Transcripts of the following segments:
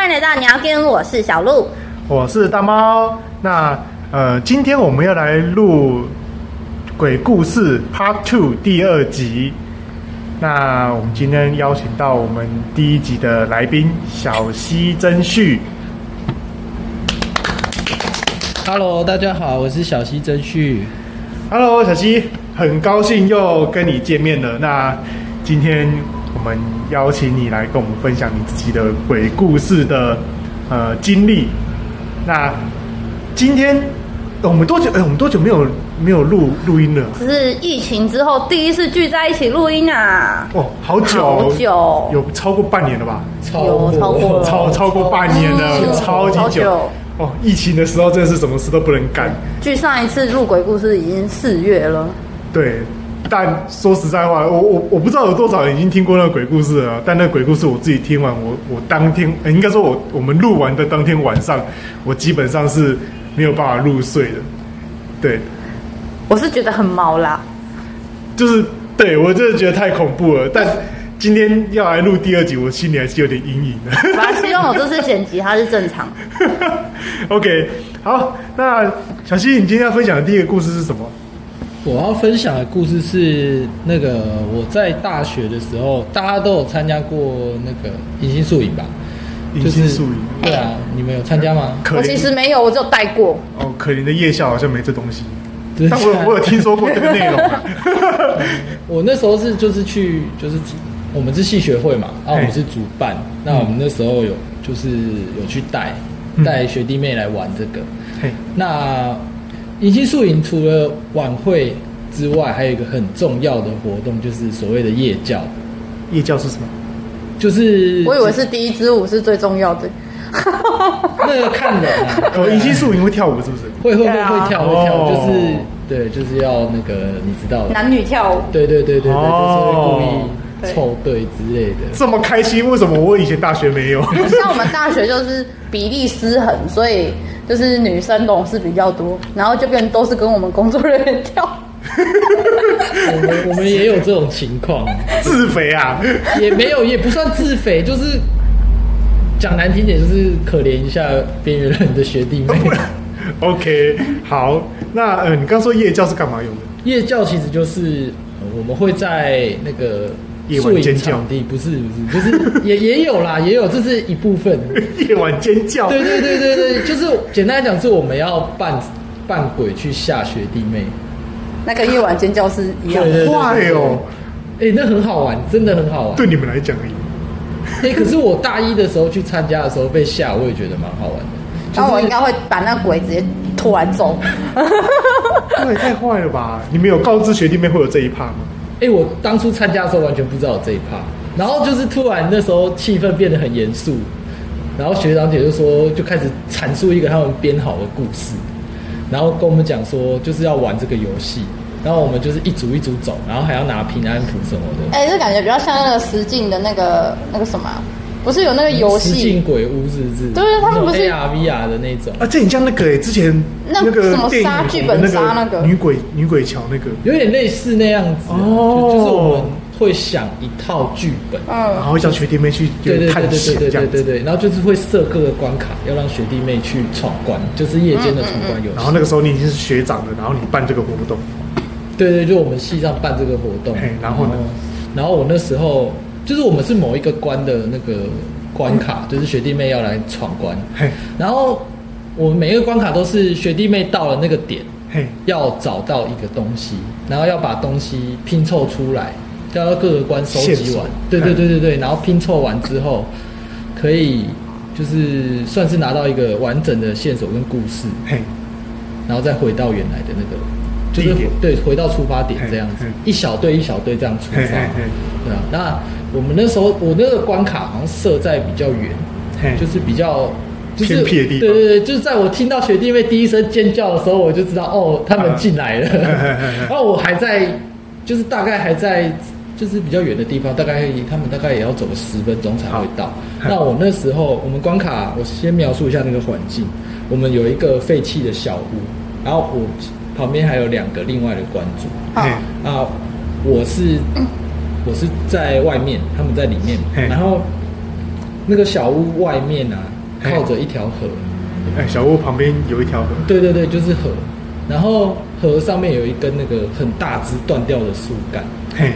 欢迎来到鸟跟，我是小鹿。我是大猫。那呃，今天我们要来录鬼故事 Part Two 第二集。那我们今天邀请到我们第一集的来宾小西真旭。Hello，大家好，我是小西真旭。Hello，小西，很高兴又跟你见面了。那今天我们邀请你来跟我们分享你自己的鬼故事的呃经历。那今天呃我们多久？哎、我们多久没有没有录录音了？这是疫情之后第一次聚在一起录音啊！哦，好久，好久有超过半年了吧？有超过超超过半年了，久超级久。哦，疫情的时候真的是什么事都不能干。距上一次录鬼故事已经四月了，对，但说实在话，我我我不知道有多少人已经听过那个鬼故事了，但那个鬼故事我自己听完，我我当天、呃应该说我我们录完的当天晚上，我基本上是没有办法入睡的。对，我是觉得很毛啦。就是对我真的觉得太恐怖了。但今天要来录第二集，我心里还是有点阴影的。我还希望我这次剪辑它是正常。OK，好，那小西，你今天要分享的第一个故事是什么？我要分享的故事是那个我在大学的时候，大家都有参加过那个迎新宿营吧？迎新宿营对啊，你们有参加吗？我其实没有，我只有带过。哦，可怜的夜校好像没这东西，对但我有我有听说过这个内容啊。我那时候是就是去就是我们是系学会嘛，然后我们是主办，那我们那时候有就是有去带嗯带学弟妹来玩这个。嘿，那迎新宿营除了晚会之外，还有一个很重要的活动，就是所谓的夜教，夜教是什么？就是我以为是第一支舞是最重要的。那个看人啊，哦，迎新宿营会跳舞是不是？会会会会跳会跳，哦就是对，就是要那个你知道的，男女跳舞，对对对对对，哦就是会故意对凑对之类的。这么开心，为什么我以前大学没有？像我们大学就是比例失衡，所以就是女生懂事比较多，然后就变都是跟我们工作人员跳。我们 我们也有这种情况，自肥啊！也没有也不算自肥，就是讲难听点，就是可怜一下边缘人的学弟妹。OK，好，那呃，你刚说夜教是干嘛用的？夜教其实就是、呃我们会在那个夜晚尖叫场地，不是不是，就是也也有啦，也有，这是一部分。夜晚尖叫。对对对对对，就是简单来讲，是我们要扮扮鬼去吓学弟妹。那个夜晚尖叫是一样坏哦，哎、那很好玩，真的很好玩。对你们来讲而已。哎、可是我大一的时候去参加的时候被吓，我也觉得蛮好玩的。然后我应该会把那鬼直接拖完走。那也太坏了吧！你们有告知学弟妹会有这一趴吗？哎、我当初参加的时候完全不知道有这一趴，然后就是突然那时候气氛变得很严肃，然后学长姐就说就开始阐述一个他们编好的故事，然后跟我们讲说就是要玩这个游戏，然后我们就是一组一组走，然后还要拿平安符什么的。哎、这感觉比较像那个实境的那个那个什么，不是有那个游戏《进？鬼屋是不是？对对他们不是 A R V R 的那种，啊，这很像那个诶，之前那个什么杀剧本杀那个女鬼女鬼桥那个，有点类似那样子啊、哦就就是我们会想一套剧本。然嗯，后叫学弟妹去对对对探对对对险这样。对对对，然后就是会设各个关卡，要让学弟妹去闯关，就是夜间的闯关游戏。然后那个时候你已经是学长了，然后你办这个活动，对对，就我们系上办这个活动嘿，然后呢然后我那时候就是我们是某一个关的那个关卡，就是学弟妹要来闯关，嘿，然后我们每一个关卡都是学弟妹到了那个点，嘿，要找到一个东西，然后要把东西拼凑出来，要到各个关收集完。对对对对对，然后拼凑完之后，可以就是算是拿到一个完整的线索跟故事，嘿，然后再回到原来的那个，就是对回到出发点这样子。一小队一小队这样出发。对啊，那我们那时候我那个关卡好像设在比较远，就是比较。就是偏僻的地方对对对，就是在我听到学弟妹第一声尖叫的时候，我就知道哦，他们进来了。然后我还在，就是大概还在，就是比较远的地方，大概他们大概也要走个十分钟才会到。那我那时候，我们关卡，我先描述一下那个环境。我们有一个废弃的小屋，然后我旁边还有两个另外的关主。好，啊，我是我是在外面，他们在里面，然后那个小屋外面啊，靠着一条河。哎，小屋旁边有一条河，对对对，就是河。然后河上面有一根那个很大枝断掉的树干。嘿，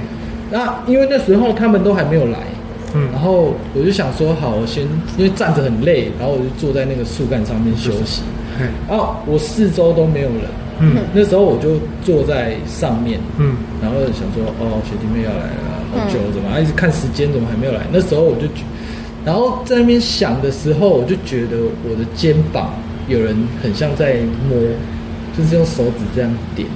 那因为那时候他们都还没有来，嗯然后我就想说，好，我先因为站着很累，然后我就坐在那个树干上面休息。嘿，然后我四周都没有人，嗯那时候我就坐在上面，嗯，然后想说，哦，学弟妹要来了，好久怎么还一直看时间，怎么还没有来？那时候我就觉，然后在那边想的时候，我就觉得我的肩膀有人很像在摸，就是用手指这样点，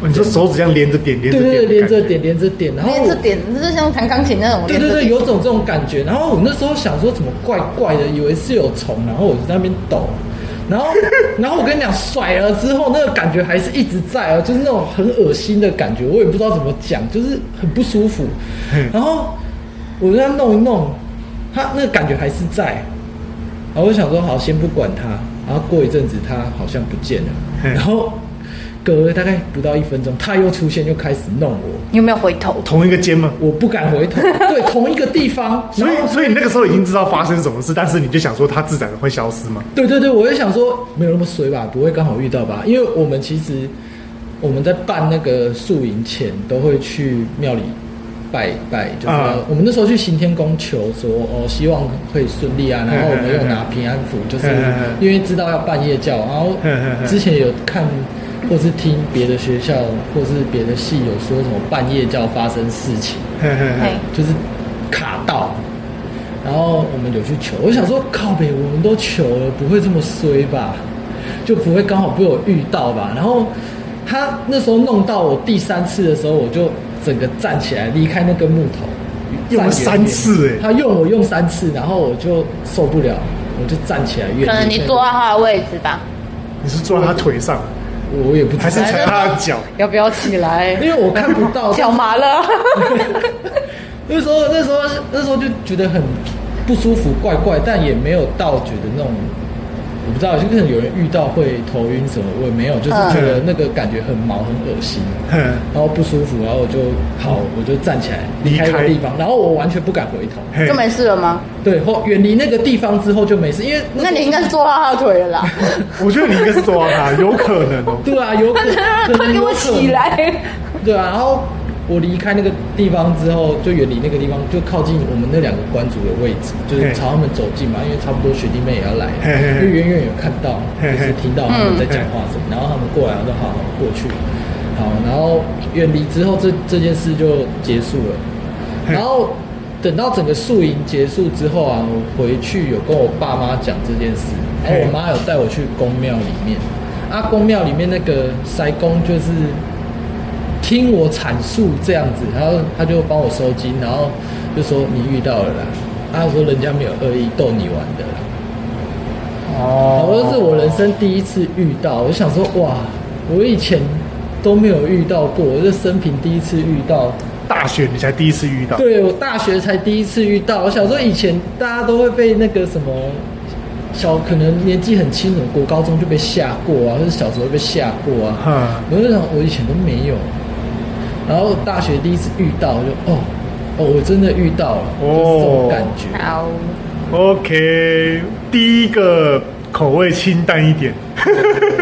哦你说手指这样连着点，连着点，对对对，连着点，连着点，然后连着点，就是像弹钢琴那种对对对。有种这种感觉。然后我那时候想说，怎么怪怪的，以为是有虫，然后我就在那边抖。然后，然后我跟你讲，甩了之后，那个感觉还是一直在啊，就是那种很恶心的感觉，我也不知道怎么讲，就是很不舒服。然后我在弄一弄，他那个感觉还是在。然后我就想说，好，先不管他。然后过一阵子，他好像不见了。然后隔了大概不到一分钟，他又出现，又开始弄我。你有没有回头？同一个肩吗？我不敢回头，对，同一个地方，所以所以你那个时候已经知道发生什么事，但是你就想说他自然会消失吗？对对对，我就想说没有那么衰吧，不会刚好遇到吧？因为我们其实我们在办那个宿营前都会去庙里拜一拜，就是我们那时候去行天宫求说哦，希望会顺利啊，然后我们又拿平安符，就是因为知道要办夜教，然后之前有看。或是听别的学校或是别的系有说什么半夜教发生事情，就是卡到，然后我们有去求，我想说靠北，我们都求了，不会这么衰吧？就不会刚好被我遇到吧？然后他那时候弄到我第三次的时候，我就整个站起来离开那根木头，用了三次哎他用我用三次，然后我就受不了，我就站起来可能你坐在他的位置吧？你是坐在他腿上，我也不知道，还是踩他的脚？要不要起来？因为我看不到脚麻了。那时候那时候那时候就觉得很不舒服，怪怪，但也没有到觉得那种，我不知道，就可能有人遇到会头晕什么，我也没有，就是觉得那个感觉很毛很恶心，哼，然后不舒服，然后我就好，我就站起来离开那个地方，然后我完全不敢回头，就没事了吗？对，后远离那个地方之后就没事，因为那你应该是坐到他的腿了啦。我觉得你应该是坐到他，有可能哦。对啊，有可 能快给我起来！对啊，然后我离开那个地方之后，就远离那个地方，就靠近我们那两个关主的位置，就是朝他们走近嘛，因为差不多学弟妹也要来，嘿嘿嘿因为远远有看到，就是听到他们在讲话声，然后他们过来，我就好好过去，好，然后远离之后，这这件事就结束了，然后等到整个宿营结束之后啊，我回去有跟我爸妈讲这件事，然后我妈有带我去宫庙里面，啊，宫庙里面那个塞公就是听我阐述这样子，然后他就帮我收金，然后就说你遇到了啦，他说人家没有恶意逗你玩的啦，哦我说是我人生第一次遇到，我就想说哇，我以前都没有遇到过，我这生平第一次遇到。大学你才第一次遇到，对我大学才第一次遇到，我想说以前大家都会被那个什么小，可能年纪很轻的国高中就被吓过啊，或者小时候被吓过啊。哼，我就想我以前都没有，然后大学第一次遇到，就哦哦，我真的遇到了，就是这种感觉。好，OK，第一个口味清淡一点，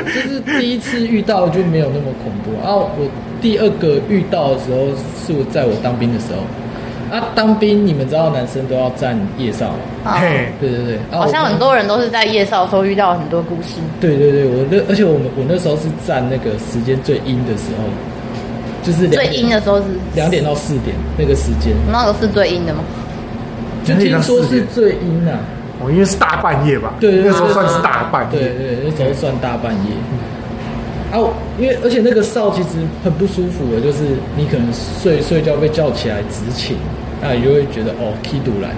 就是第一次遇到就没有那么恐怖然啊。我第二个遇到的时候是我在我当兵的时候啊，当兵你们知道男生都要站夜哨吗？好嘿，对对对，啊好像很多人都是在夜少的时候遇到很多故事。对对对，我那而且我们我那时候是站那个时间最阴的时候，就是最阴的时候是两点到四点那个时间，那个是最阴的吗？就听说是最阴啊。哦，因为是大半夜吧，对对对，那时候算是大半夜，对对，那时候算大半夜。啊，我因为而且那个哨其实很不舒服的，就是你可能睡睡觉被叫起来执勤，那你就会觉得哦踢堵来，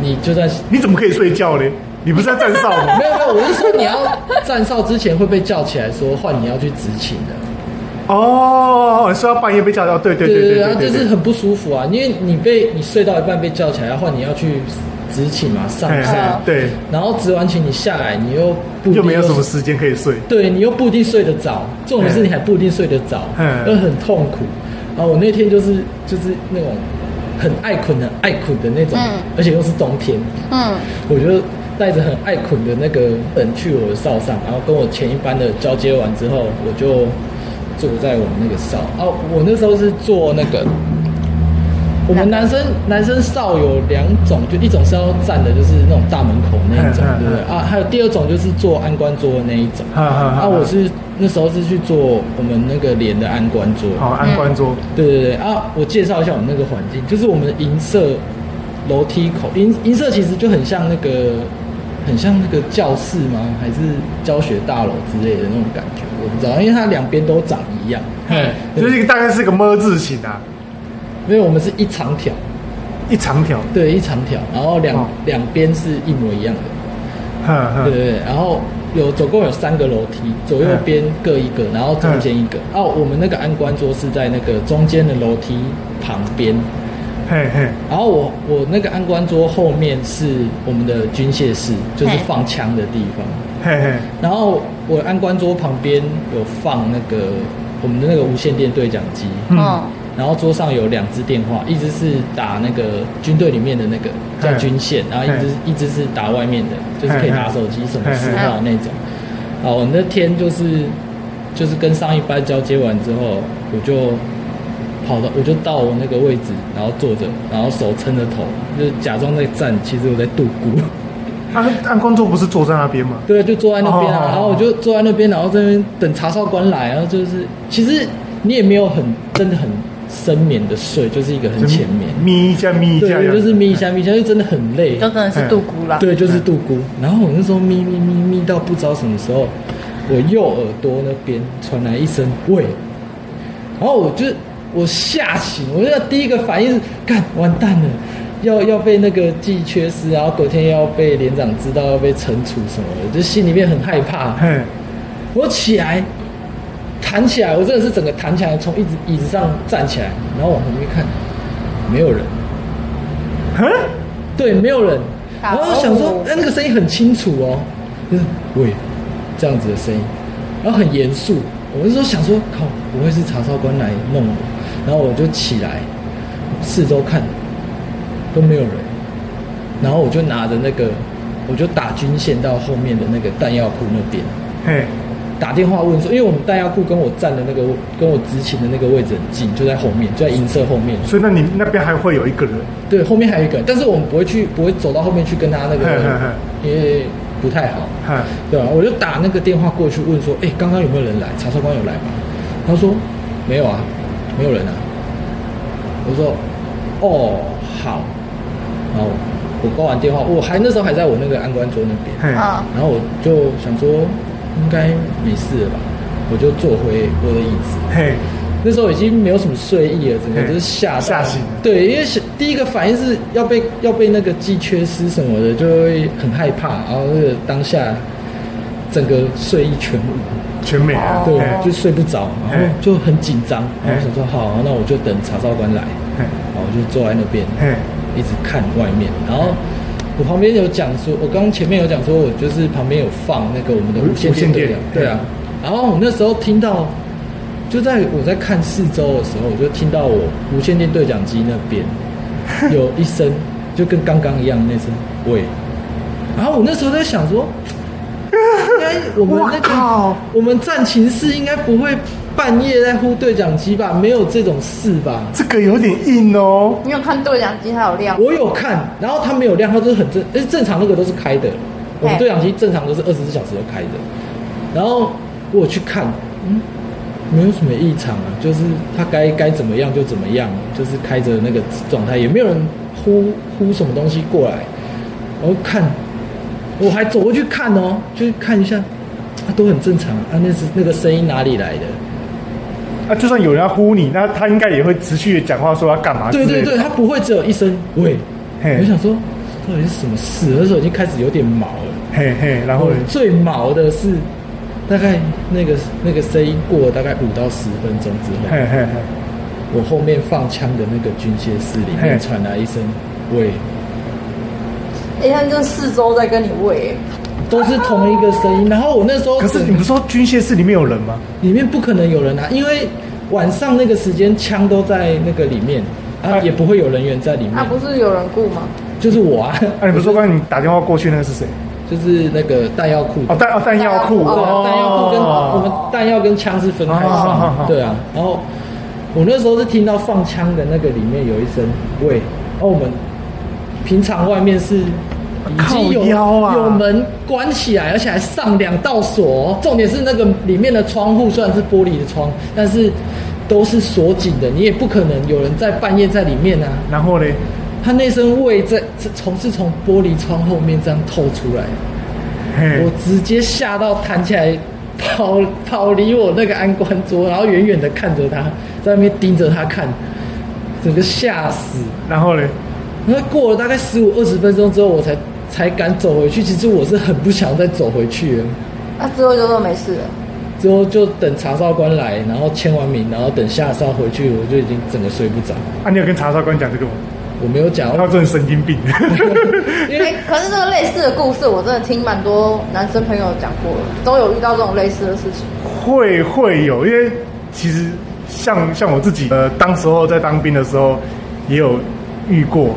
你就在你怎么可以睡觉呢？你不是在站哨吗？没有没有，我是说你要站哨之前会被叫起来说换你要去执勤的。哦，说要半夜被叫到，对对对对然后对对，就是很不舒服啊，因为你被你睡到一半被叫起来，然后你要去执勤嘛，上对，然后执完勤你下来，你又不一没有什么时间可以睡，对你又不一定睡得着，重点是你还不一定睡得着，嗯又很痛苦。然后我那天就是就是那种很爱捆、很爱捆的那种，嗯。而且又是冬天，嗯，我就带着很爱捆的那个人去我的哨上，然后跟我前一班的交接完之后，我就坐在我们那个哨。哦，我那时候是坐那个，我们男生男生哨有两种，就一种是要站的，就是那种大门口那一种对不对？啊，还有第二种就是坐安官桌的那一种。啊，我是那时候是去做我们那个连的安官桌。好安官桌，对对对啊！我介绍一下我们那个环境，就是我们的银色楼梯口，银银色其实就很像那个，很像那个教室吗？还是教学大楼之类的那种感觉？我不知道，因为它两边都长一样。嘿，就是一个大概是个么字形啊，因为我们是一长条，一长条，对，一长条，然后两、哦两边是一模一样的，对，对对，然后有总共有三个楼梯，左右边各一个，然后中间一个。哦、我们那个安官桌是在那个中间的楼梯旁边。嘿嘿，然后我我那个安官桌后面是我们的军械室，就是放枪的地方。嘿嘿，然后我安官桌旁边有放那个我们的那个无线电对讲机，嗯。嗯，然后桌上有两只电话，一只是打那个军队里面的那个叫军线，然后一只一只是打外面的，就是可以打手机什么私号那种。啊，我那天就是就是跟上一班交接完之后，我就跑到我就到我那个位置，然后坐着，然后手撑着头，就是假装在站，其实我在度孤。按按工作不是坐在那边吗？对，就坐在那边啊，哦然后我就坐在那边，然后在那边等查哨官来，然后就是其实你也没有很真的很深眠的睡，就是一个很浅眠，眯一下眯一下，对，就是眯一下眯一下，就真的很累就，真的是度孤啦。对，就是度孤。然后我那时候眯眯眯眯到不知道什么时候，我右耳朵那边传来一声喂，然后我就我吓醒，我就第一个反应是干完蛋了。要要被那个记缺失，然后隔天要被连长知道，要被惩处什么的，就心里面很害怕。嘿，我起来，弹起来，我真的是整个弹起来，从椅子椅子上站起来，然后往旁边看，没有人，哼，对，没有人。然好后想说，哎、那个声音很清楚哦，就是喂，这样子的声音，然后很严肃。我是说想说，靠，不会是查哨官来弄我？然后我就起来，四周看，都没有人。然后我就拿着那个，我就打军线到后面的那个弹药库那边。嘿，打电话问说，因为我们弹药库跟我站的那个跟我执勤的那个位置很近，就在后面，就在银色后面。所以那你那边还会有一个人，对，后面还有一个人，但是我们不会去，不会走到后面去跟他那个因为不太好，哈，对吧？我就打那个电话过去问说，哎，刚刚有没有人来？查哨官有来吗？他说没有啊，没有人啊。我说哦好，然后我挂完电话，我还那时候还在我那个安官桌那边，然后我就想说应该没事了吧，我就坐回我的椅子。嘿，那时候已经没有什么睡意了，整个就是吓吓醒。对，因为是第一个反应是要被要被那个记缺失什么的，就会很害怕，然后那个当下整个睡意全无，全没了，对嘿，就睡不着，然后就很紧张，然后我想说好，那我就等查哨官来，然后我就坐在那边，一直看外面，然后我旁边有讲说，我刚刚前面有讲说，我就是旁边有放那个我们的无线电电对啊。然后我那时候听到，就在我在看四周的时候，我就听到我无线电对讲机那边 有一声，就跟刚刚一样那声喂。然后我那时候在想说，应该我们那个我们战情室应该不会半夜在呼对讲机吧？没有这种事吧？这个有点硬哦，你有看对讲机它有亮？我有看，然后它没有亮，它就是很正，而且正常那个都是开的。我们对讲机正常都是二十四小时都开的。然后我有去看，嗯，没有什么异常啊，就是它该该怎么样就怎么样，就是开着那个状态，也没有人呼呼什么东西过来。然后看，我还走过去看哦，就是看一下，啊，都很正常啊，那是那个声音哪里来的？啊，就算有人要呼你，那他应该也会持续的讲话说要干嘛对对对，他不会只有一声喂。我就想说，到底是什么事？那时候已经开始有点毛了。嘿嘿，然后最毛的是，大概那个那个声音过了大概五到十分钟之后，嘿嘿嘿，我后面放枪的那个军械室里面传来一声“喂哎，他就四周在跟你喂，”，都是同一个声音。然后我那时候可是你不是说军械室里面有人吗？里面不可能有人啊，因为晚上那个时间枪都在那个里面，啊，也不会有人员在里面，啊，不是有人雇吗？就是我啊，啊，你不是说刚才你打电话过去那个是谁？就是那个弹药库，哦，弹哦弹药库，对啊，弹药库跟哦我们弹药跟枪是分开哦好好好放，对啊。然后我那时候是听到放枪的那个里面有一声喂，哦，我们平常外面是靠腰啊有门关起来，而且还上两道锁哦。重点是那个里面的窗户虽然是玻璃的窗，但是都是锁紧的，你也不可能有人在半夜在里面啊。然后嘞，他那身味在从是从玻璃窗后面这样透出来。嘿我，直接吓到弹起来，跑跑离我那个安官桌，然后远远的看着他，在那边盯着他看，整个吓死。然后嘞，然后过了大概十五二十分钟之后，我才才敢走回去。其实我是很不想再走回去那。啊，之后就说没事了。之后就等查哨官来，然后签完名，然后等下哨回去，我就已经整个睡不着。啊，你有跟查哨官讲这个吗？我没有讲，他真的神经病。因为哎、可是这个类似的故事，我真的听蛮多男生朋友讲过的，都有遇到这种类似的事情。会会有，因为其实像像我自己，呃，当时候在当兵的时候也有遇过，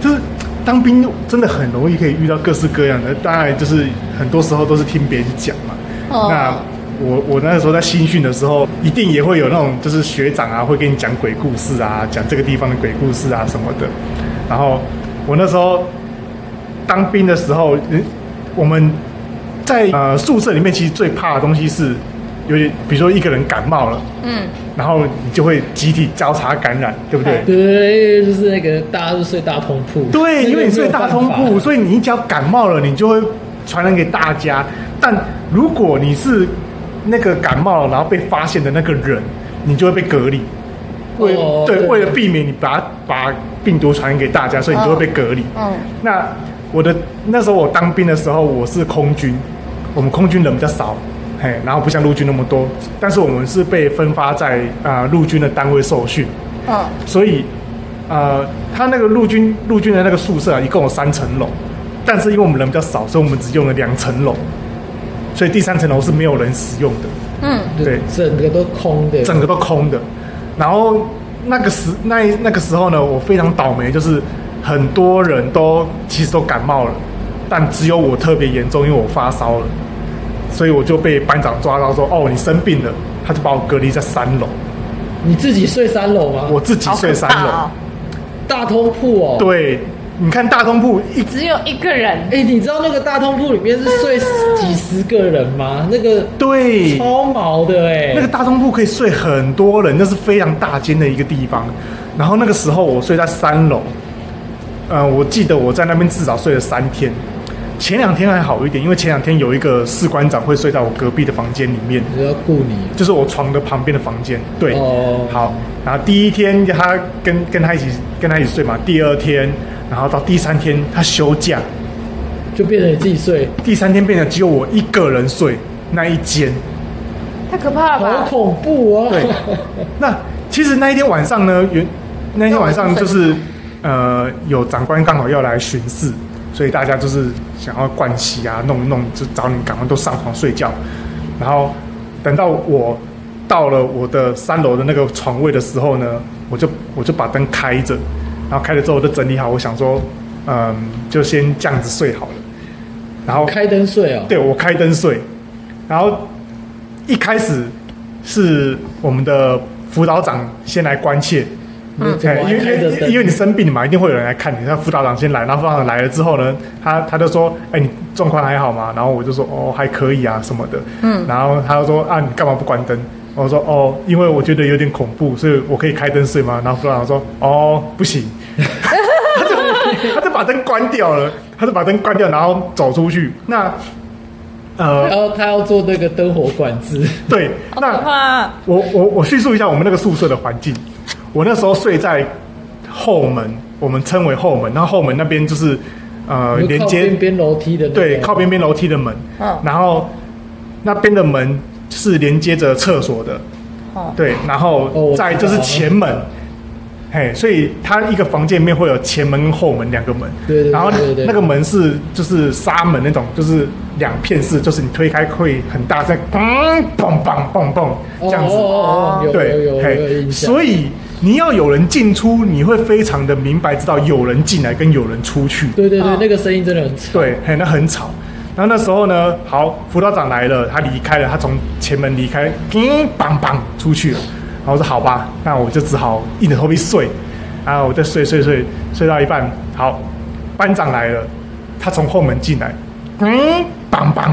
就是当兵真的很容易可以遇到各式各样的，当然就是很多时候都是听别人讲嘛。哦那我我那个时候在新训的时候，一定也会有那种就是学长啊会跟你讲鬼故事啊，讲这个地方的鬼故事啊什么的。然后我那时候当兵的时候，嗯我们在呃宿舍里面其实最怕的东西是有点，比如说一个人感冒了，嗯，然后你就会集体交叉感染，对不对？对，就是那个大家都睡大通铺，对，因为你睡大通铺，所以你一只要感冒了，你就会传染给大家。但如果你是那个感冒了然后被发现的那个人，你就会被隔离。为、对为了避免你把把病毒传染给大家，所以你就会被隔离。嗯那我的那时候我当兵的时候，我是空军，我们空军人比较少，嘿，然后不像陆军那么多，但是我们是被分发在啊、呃陆军的单位受训，嗯，所以呃，他那个陆军陆军的那个宿舍啊，一共有三层楼，但是因为我们人比较少，所以我们只用了两层楼，所以第三层楼是没有人使用的，嗯，就对整个都空的，整个都空的。然后那个时那那个时候呢，我非常倒霉，就是很多人都其实都感冒了，但只有我特别严重，因为我发烧了，所以我就被班长抓到说：“哦，你生病了。”他就把我隔离在三楼，你自己睡三楼吗？我自己睡三楼。哦！大通铺哦，。对，你看大通铺一只有一个人，哎、你知道那个大通铺里面是睡几十个人吗？那个对超毛的哎、那个大通铺可以睡很多人，那是非常大间的一个地方。然后那个时候我睡在三楼，呃，我记得我在那边至少睡了三天。前两天还好一点，因为前两天有一个士官长会睡在我隔壁的房间里面，我要雇你就是我床的旁边的房间。对，哦好。然后第一天他跟跟他一起跟他一起睡嘛，第二天，然后到第三天他休假，就变成你自己睡，第三天变成只有我一个人睡那一间。太可怕了好？恐怖哦。对，那其实那一天晚上呢，原那一天晚上就是呃，有长官刚好要来巡视，所以大家就是想要灌洗啊，弄一弄，就找你赶快都上床睡觉。然后等到我到了我的三楼的那个床位的时候呢，我就我就把灯开着，然后开了之后我就整理好，我想说，嗯，就先这样子睡好了。然后开灯睡哦。对我开灯睡，然后一开始是我们的辅导长先来关切，你怎么还哎因为？因为因为你生病嘛，一定会有人来看你。那辅导长先来，然后辅导长来了之后呢，他他就说：“哎，你状况还好吗？”然后我就说：“哦，还可以啊，什么的。”嗯然后他就说：“啊，你干嘛不关灯？”我说：“哦，因为我觉得有点恐怖，所以我可以开灯睡吗？”然后辅导长说：“哦，不行。”他就他就把灯关掉了，他就把灯关掉，然后走出去。那呃然，后他要做那个灯火管制，对，那怕！我我我叙述一下我们那个宿舍的环境。我那时候睡在后门，我们称为后门。然后后门那边就是呃连接边边楼梯的，对靠边边楼梯的门，嗯。然后那边的门是连接着厕所的，哦，对，然后哦我再就是前门。嘿，所以它一个房间里面会有前门跟后门两个门，对对对然后对对那个门是就是纱门那种，就是两片式，就是你推开会很大声，砰砰砰砰砰这样子，哦哦哦哦，有有对，有有有嘿，印象。所以你要有人进出，你会非常的明白知道有人进来跟有人出去。对对对，哦那个声音真的很吵。对，嘿，那很吵。然后那时候呢，好，辅导长来了，他离开了，他从前门离开，叮梆梆出去了。然后我说好吧，那我就只好硬着头皮睡。然后我再睡睡睡睡到一半，好，班长来了，他从后门进来，嗯，梆梆，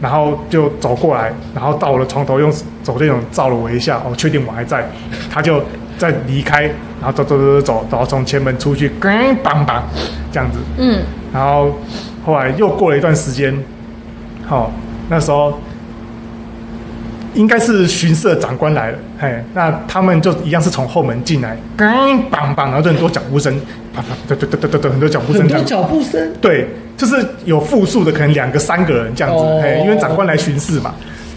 然后就走过来，然后到我的床头用手电筒照了我一下，哦，确定我还在，他就再离开，然后走走走走走，然后从前门出去，嗯，梆梆，这样子。嗯，然后后来又过了一段时间，好、那时候应该是巡视的长官来了，嘿，那他们就一样是从后门进来，梆梆梆，然后就很多脚步声，啪啪，对对对对对对，很多脚步声很多。脚步声。对，就是有复数的，可能两个、三个人这样子，哦嘿，因为长官来巡视嘛。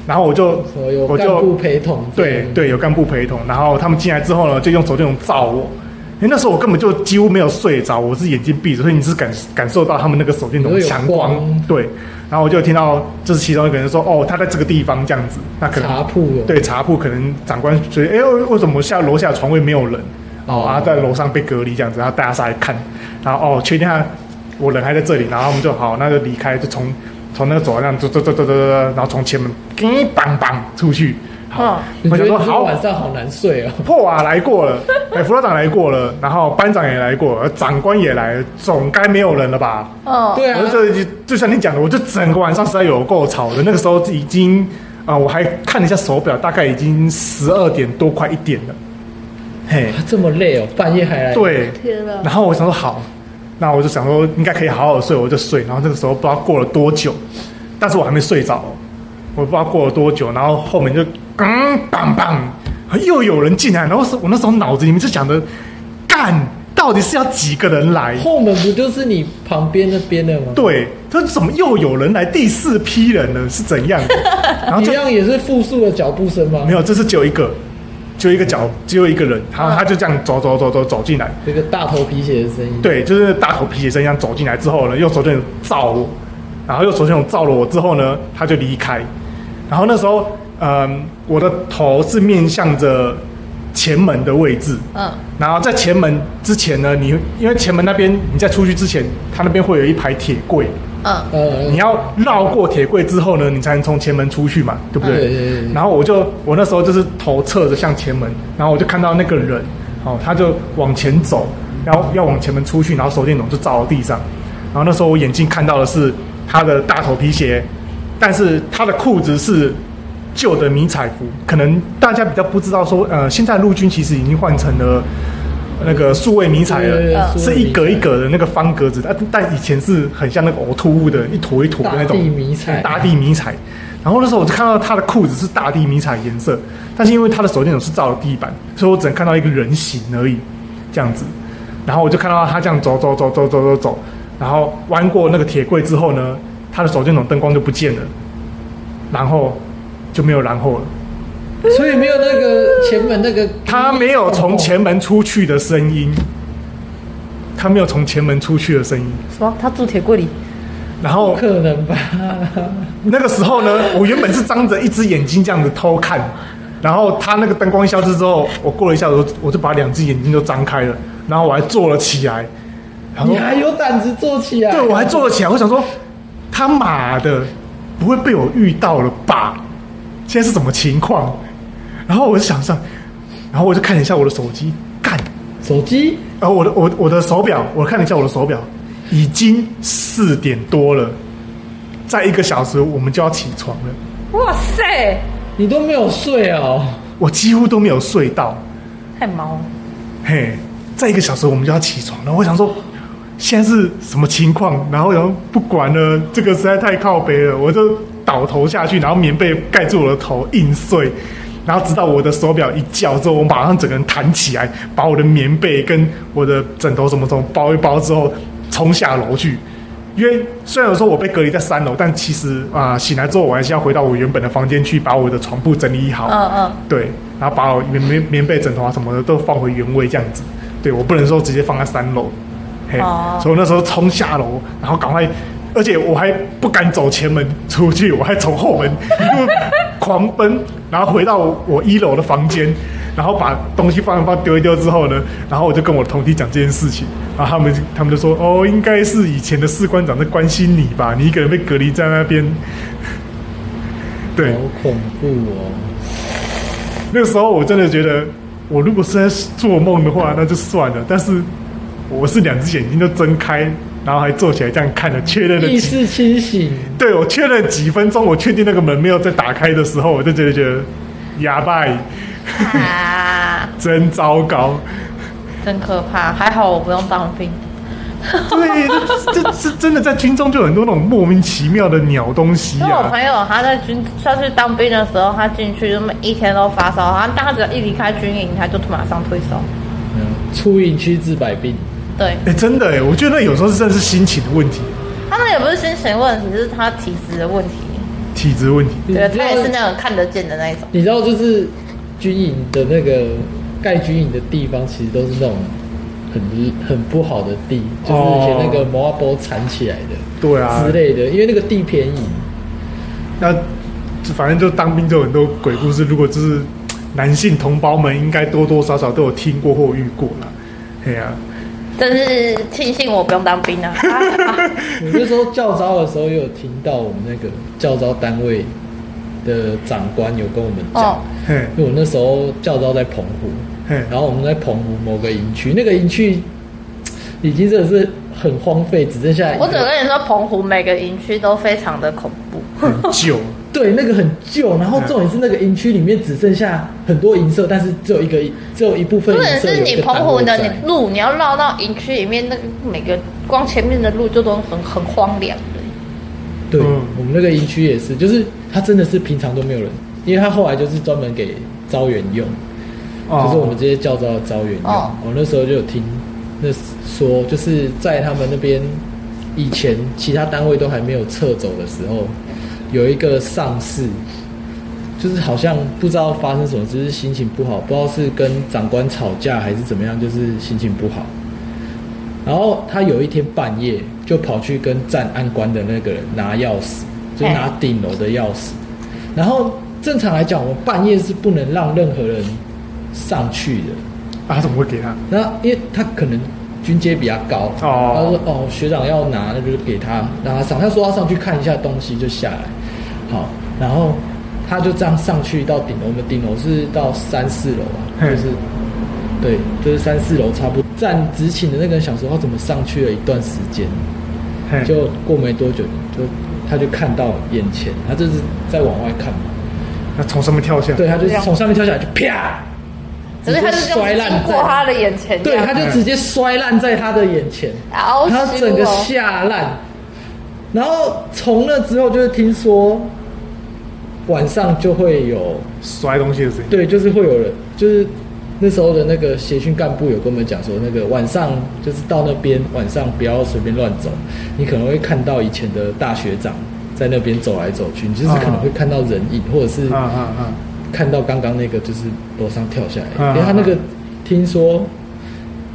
然后我就我干部就陪同？对对，有干部陪同，然后他们进来之后呢，就用手电筒照我。因为那时候我根本就几乎没有睡着，我是眼睛闭着，所以你是感感受到他们那个手电筒的强光光。对，然后我就听到就是其中一个人说：“哦，他在这个地方这样子。”那可能茶铺哦。对茶铺可能长官觉得：“哎，为为什么下楼下床位没有人？”哦，哦然后在楼上被隔离这样子，然后大家上来看，然后哦，确定他我人还在这里，然后我们就好，那就离开，就从从那个走廊上走走走走走走，然后从前门叮梆梆出去。好，我想说好，晚上好难睡哦。破瓦来过了，哎，辅导长来过了，然后班长也来过了，长官也来了，总该没有人了吧？哦，对啊我，就就就像你讲的，我就整个晚上实在有够吵的。那个时候已经啊、我还看了一下手表，大概已经十二点多，快一点了。嘿，这么累哦，半夜还来。，对，天哪！然后我想说好，那我就想说应该可以好好睡，我就睡。然后那个时候不知道过了多久，但是我还没睡着，我不知道过了多久，然后后面就嗯梆梆，又有人进来，然后是我那时候脑子里面就想着，干，到底是要几个人来？后门不就是你旁边那边的吗？，对，他怎么又有人来？第四批人了是怎样的？然后就一样也是复数的脚步声吗？没有，这是只有一个，只有一个脚，只有一个人，然后他就这样走走走走走进来。那个大头皮鞋的声音。，对，就是大头皮鞋声一样走进来之后呢，用手电筒照我，然后用手电筒照了我之后呢，他就离开。然后那时候，嗯，我的头是面向着前门的位置，嗯，然后在前门之前呢，你因为前门那边你在出去之前，它那边会有一排铁柜，嗯，呃，你要绕过铁柜之后呢，你才能从前门出去嘛，对不对。然后我就我那时候就是头侧着向前门，然后我就看到那个人，哦，他就往前走，然后要往前门出去，然后手电筒就照到地上，然后那时候我眼睛看到的是他的大头皮鞋，但是他的裤子是旧的迷彩服，可能大家比较不知道说，呃，现在陆军其实已经换成了那个数位迷彩了。是一格一格的那个方格子，但但以前是很像那个呕吐物的一坨一坨的那种大地迷彩大地迷彩。然后那时候我就看到他的裤子是大地迷彩颜色，但是因为他的手电筒是照了地板，所以我只能看到一个人形而已，这样子。然后我就看到他这样走走走走走走走，然后弯过那个铁柜之后呢，他的手电筒灯光就不见了，然后就没有然后了。所以没有那个前门那个，他没有从前门出去的声音，他没有从前门出去的声音。什么？他住铁柜里？然后可能吧？那个时候呢，我原本是张着一只眼睛这样子偷看，然后他那个灯光消失之后，我过了一下，我就我就把两只眼睛都张开了，然后我还坐了起来。然后你还有胆子坐起来？对我还坐了起来，我想说，他妈的，不会被我遇到了吧？现在是什么情况？然后我就想上，然后我就看了一下我的手机，干，手机然后我的我我的手表，我看了一下我的手表，已经四点多了，再一个小时我们就要起床了。哇塞，你都没有睡哦？我几乎都没有睡到，太忙了。嘿，再一个小时我们就要起床了。我想说，现在是什么情况？然后然后不管了，这个实在太靠北了，我就倒头下去，然后棉被盖住我的头，硬碎。然后直到我的手表一叫之后，我马上整个人弹起来，把我的棉被跟我的枕头什么什么包一包之后，冲下楼去。因为虽然说我被隔离在三楼，但其实啊、醒来之后我还是要回到我原本的房间去，把我的床铺整理好。嗯嗯，对，然后把我棉棉棉被、枕头啊什么的都放回原位，这样子。对我不能说直接放在三楼，嘿，哦所以我那时候冲下楼，然后赶快，而且我还不敢走前门出去，我还从后门 一路狂奔，然后回到我一楼的房间，然后把东西放一放丢一丢之后呢，然后我就跟我同梯讲这件事情，然后他们他们就说哦，应该是以前的士官长在关心你吧，你一个人被隔离在那边。对好，恐怖哦！那个时候我真的觉得，我如果是在做梦的话，那就算了。但是我是两只眼睛都睁开，然后还坐起来这样看着，确认了，意识清醒，对我确认几分钟，我确定那个门没有再打开的时候，我就觉得觉得哑巴，啊，真糟糕。真可怕！还好我不用当兵。对，这这是真的在军中就有很多那种莫名其妙的鸟东西啊因为我朋。友他在军他去当兵的时候，他进去就每一天都发烧，他但他只要一离开军营，他就马上退烧。嗯，出营区治百病。对，哎、真的哎，我觉得那有时候是真的是心情的问题，他那也不是心情问题，是他体质的问题。体质问题。对，他也是那种看得见的那一种。你知道，就是军营的那个盖军营的地方，其实都是那种很很不好的地，就是以前那个摩阿波铲起来的对啊之，类的，因为那个地便宜。那反正就当兵就有很多鬼故事。如果就是男性同胞们，应该多多少少都有听过或遇过啦。哎呀、真是庆幸我不用当兵啊！啊我那时候教招的时候，也有听到我们那个教招单位的长官有跟我们讲哦，因为我那时候教招在澎湖，嘿，然后我们在澎湖某个营区，那个营区已经真的是很荒废，只剩下我只跟你说，澎湖每个营区都非常的恐怖。很旧，对那个很旧，然后重点是那个营区里面只剩下很多银色，但是只有一个只有一部分营重点是你澎湖的你路，你要绕到营区里面，那个每个光前面的路就都很很荒凉的。对，嗯我们那个营区也是，就是它真的是平常都没有人，因为它后来就是专门给招员用，就是我们这些教招的招员用。哦我那时候就有听那说，就是在他们那边以前其他单位都还没有撤走的时候，有一个上士，就是好像不知道发生什么，只是心情不好，不知道是跟长官吵架还是怎么样，就是心情不好。然后他有一天半夜就跑去跟站安官的那个人拿钥匙，就拿顶楼的钥匙。然后正常来讲，我们半夜是不能让任何人上去的。啊，怎么会给他？那因为他可能军阶比较高，哦他说哦学长要拿，那就给他让他上。他说要上去看一下东西就下来，好，然后他就这样上去到顶楼，我们顶楼是到三四楼啊，嘿就是对，就是三四楼差不多。站执勤的那个人想说他怎么上去了一段时间，就过没多久就他就看到眼前，他就是在往外看嘛，他从上面跳下，对，他就是从上面跳下来就啪，只是他就这样摔烂在他的眼前，对，他就直接摔烂在他的眼前。好他整个羞哦吓烂。然后从那之后，就是听说晚上就会有，摔东西的声音。对，就是会有人，就是那时候的那个协训干部有跟我们讲说，那个晚上就是到那边晚上不要随便乱走，你可能会看到以前的大学长在那边走来走去，你就是可能会看到人影，或者是！看到刚刚那个就是楼上跳下来，嗯因为他那个听说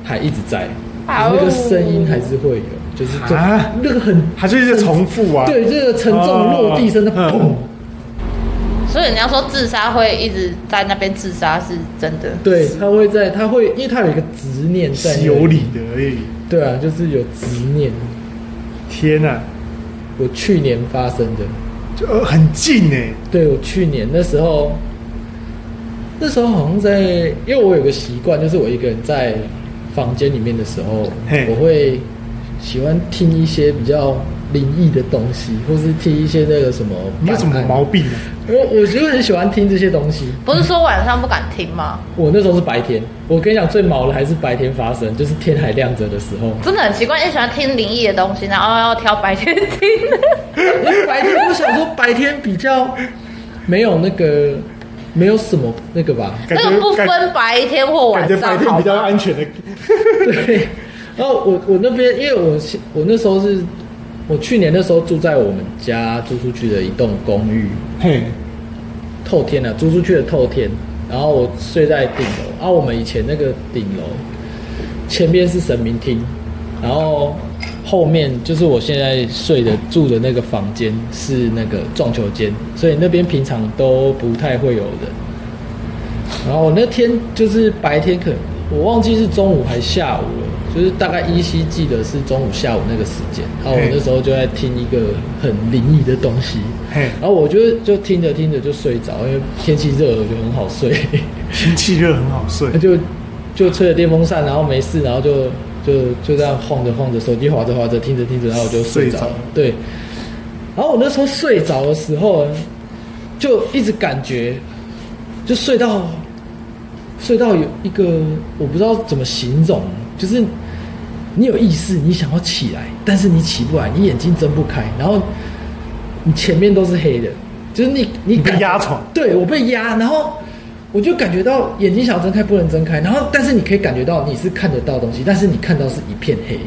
还一直在，好那个声音还是会有，就是就啊那个很它就是在重复啊。对这个沉重的落地声的嗯砰，所以人家说自杀会一直在那边自杀是真的。对，他会在他会，因为他有一个执念在是有理的而已。对啊，就是有执念。天哪、我去年发生的，就呃很近哎。对我去年那时候，那时候好像在，因为我有个习惯，就是我一个人在房间里面的时候，我会喜欢听一些比较灵异的东西，或是听一些那个什么。你有什么毛？病啊？我我就很喜欢听这些东西。不是说晚上不敢听吗？我那时候是白天，我跟你讲，最毛的还是白天发生，就是天还亮着的时候。真的很奇怪，你喜欢听灵异的东西，然后要挑白天听。因为白天，我想说白天比较没有那个，没有什么那个吧。感那个不分白天或晚感觉白上，天比较安全的。对，然后我我那边，因为我我那时候是，我去年那时候住在我们家租出去的一栋公寓，嘿，透天啊，租出去的透天，然后我睡在顶楼，啊、我们以前那个顶楼前边是神明厅，然后后面就是我现在睡的住的那个房间是那个撞球间，所以那边平常都不太会有人。然后我那天就是白天可能我忘记是中午还下午了，就是大概依稀记得是中午下午那个时间。然后我那时候就在听一个很灵异的东西，然后我就就听着听着就睡着，因为天气热，我觉得很好睡，天气热很好睡。那，就就吹着电风扇，然后没事，然后就就就这样晃着晃着，手机划着划着，听着听着，然后我就睡着。睡着。了。对，然后我那时候睡着的时候，就一直感觉，就睡到睡到有一个我不知道怎么形容，就是你有意识，你想要起来，但是你起不来，你眼睛睁不开，然后你前面都是黑的，就是你你你被压床，对我被压，然后我就感觉到眼睛想要睁开不能睁开，然后但是你可以感觉到你是看得到东西，但是你看到是一片黑。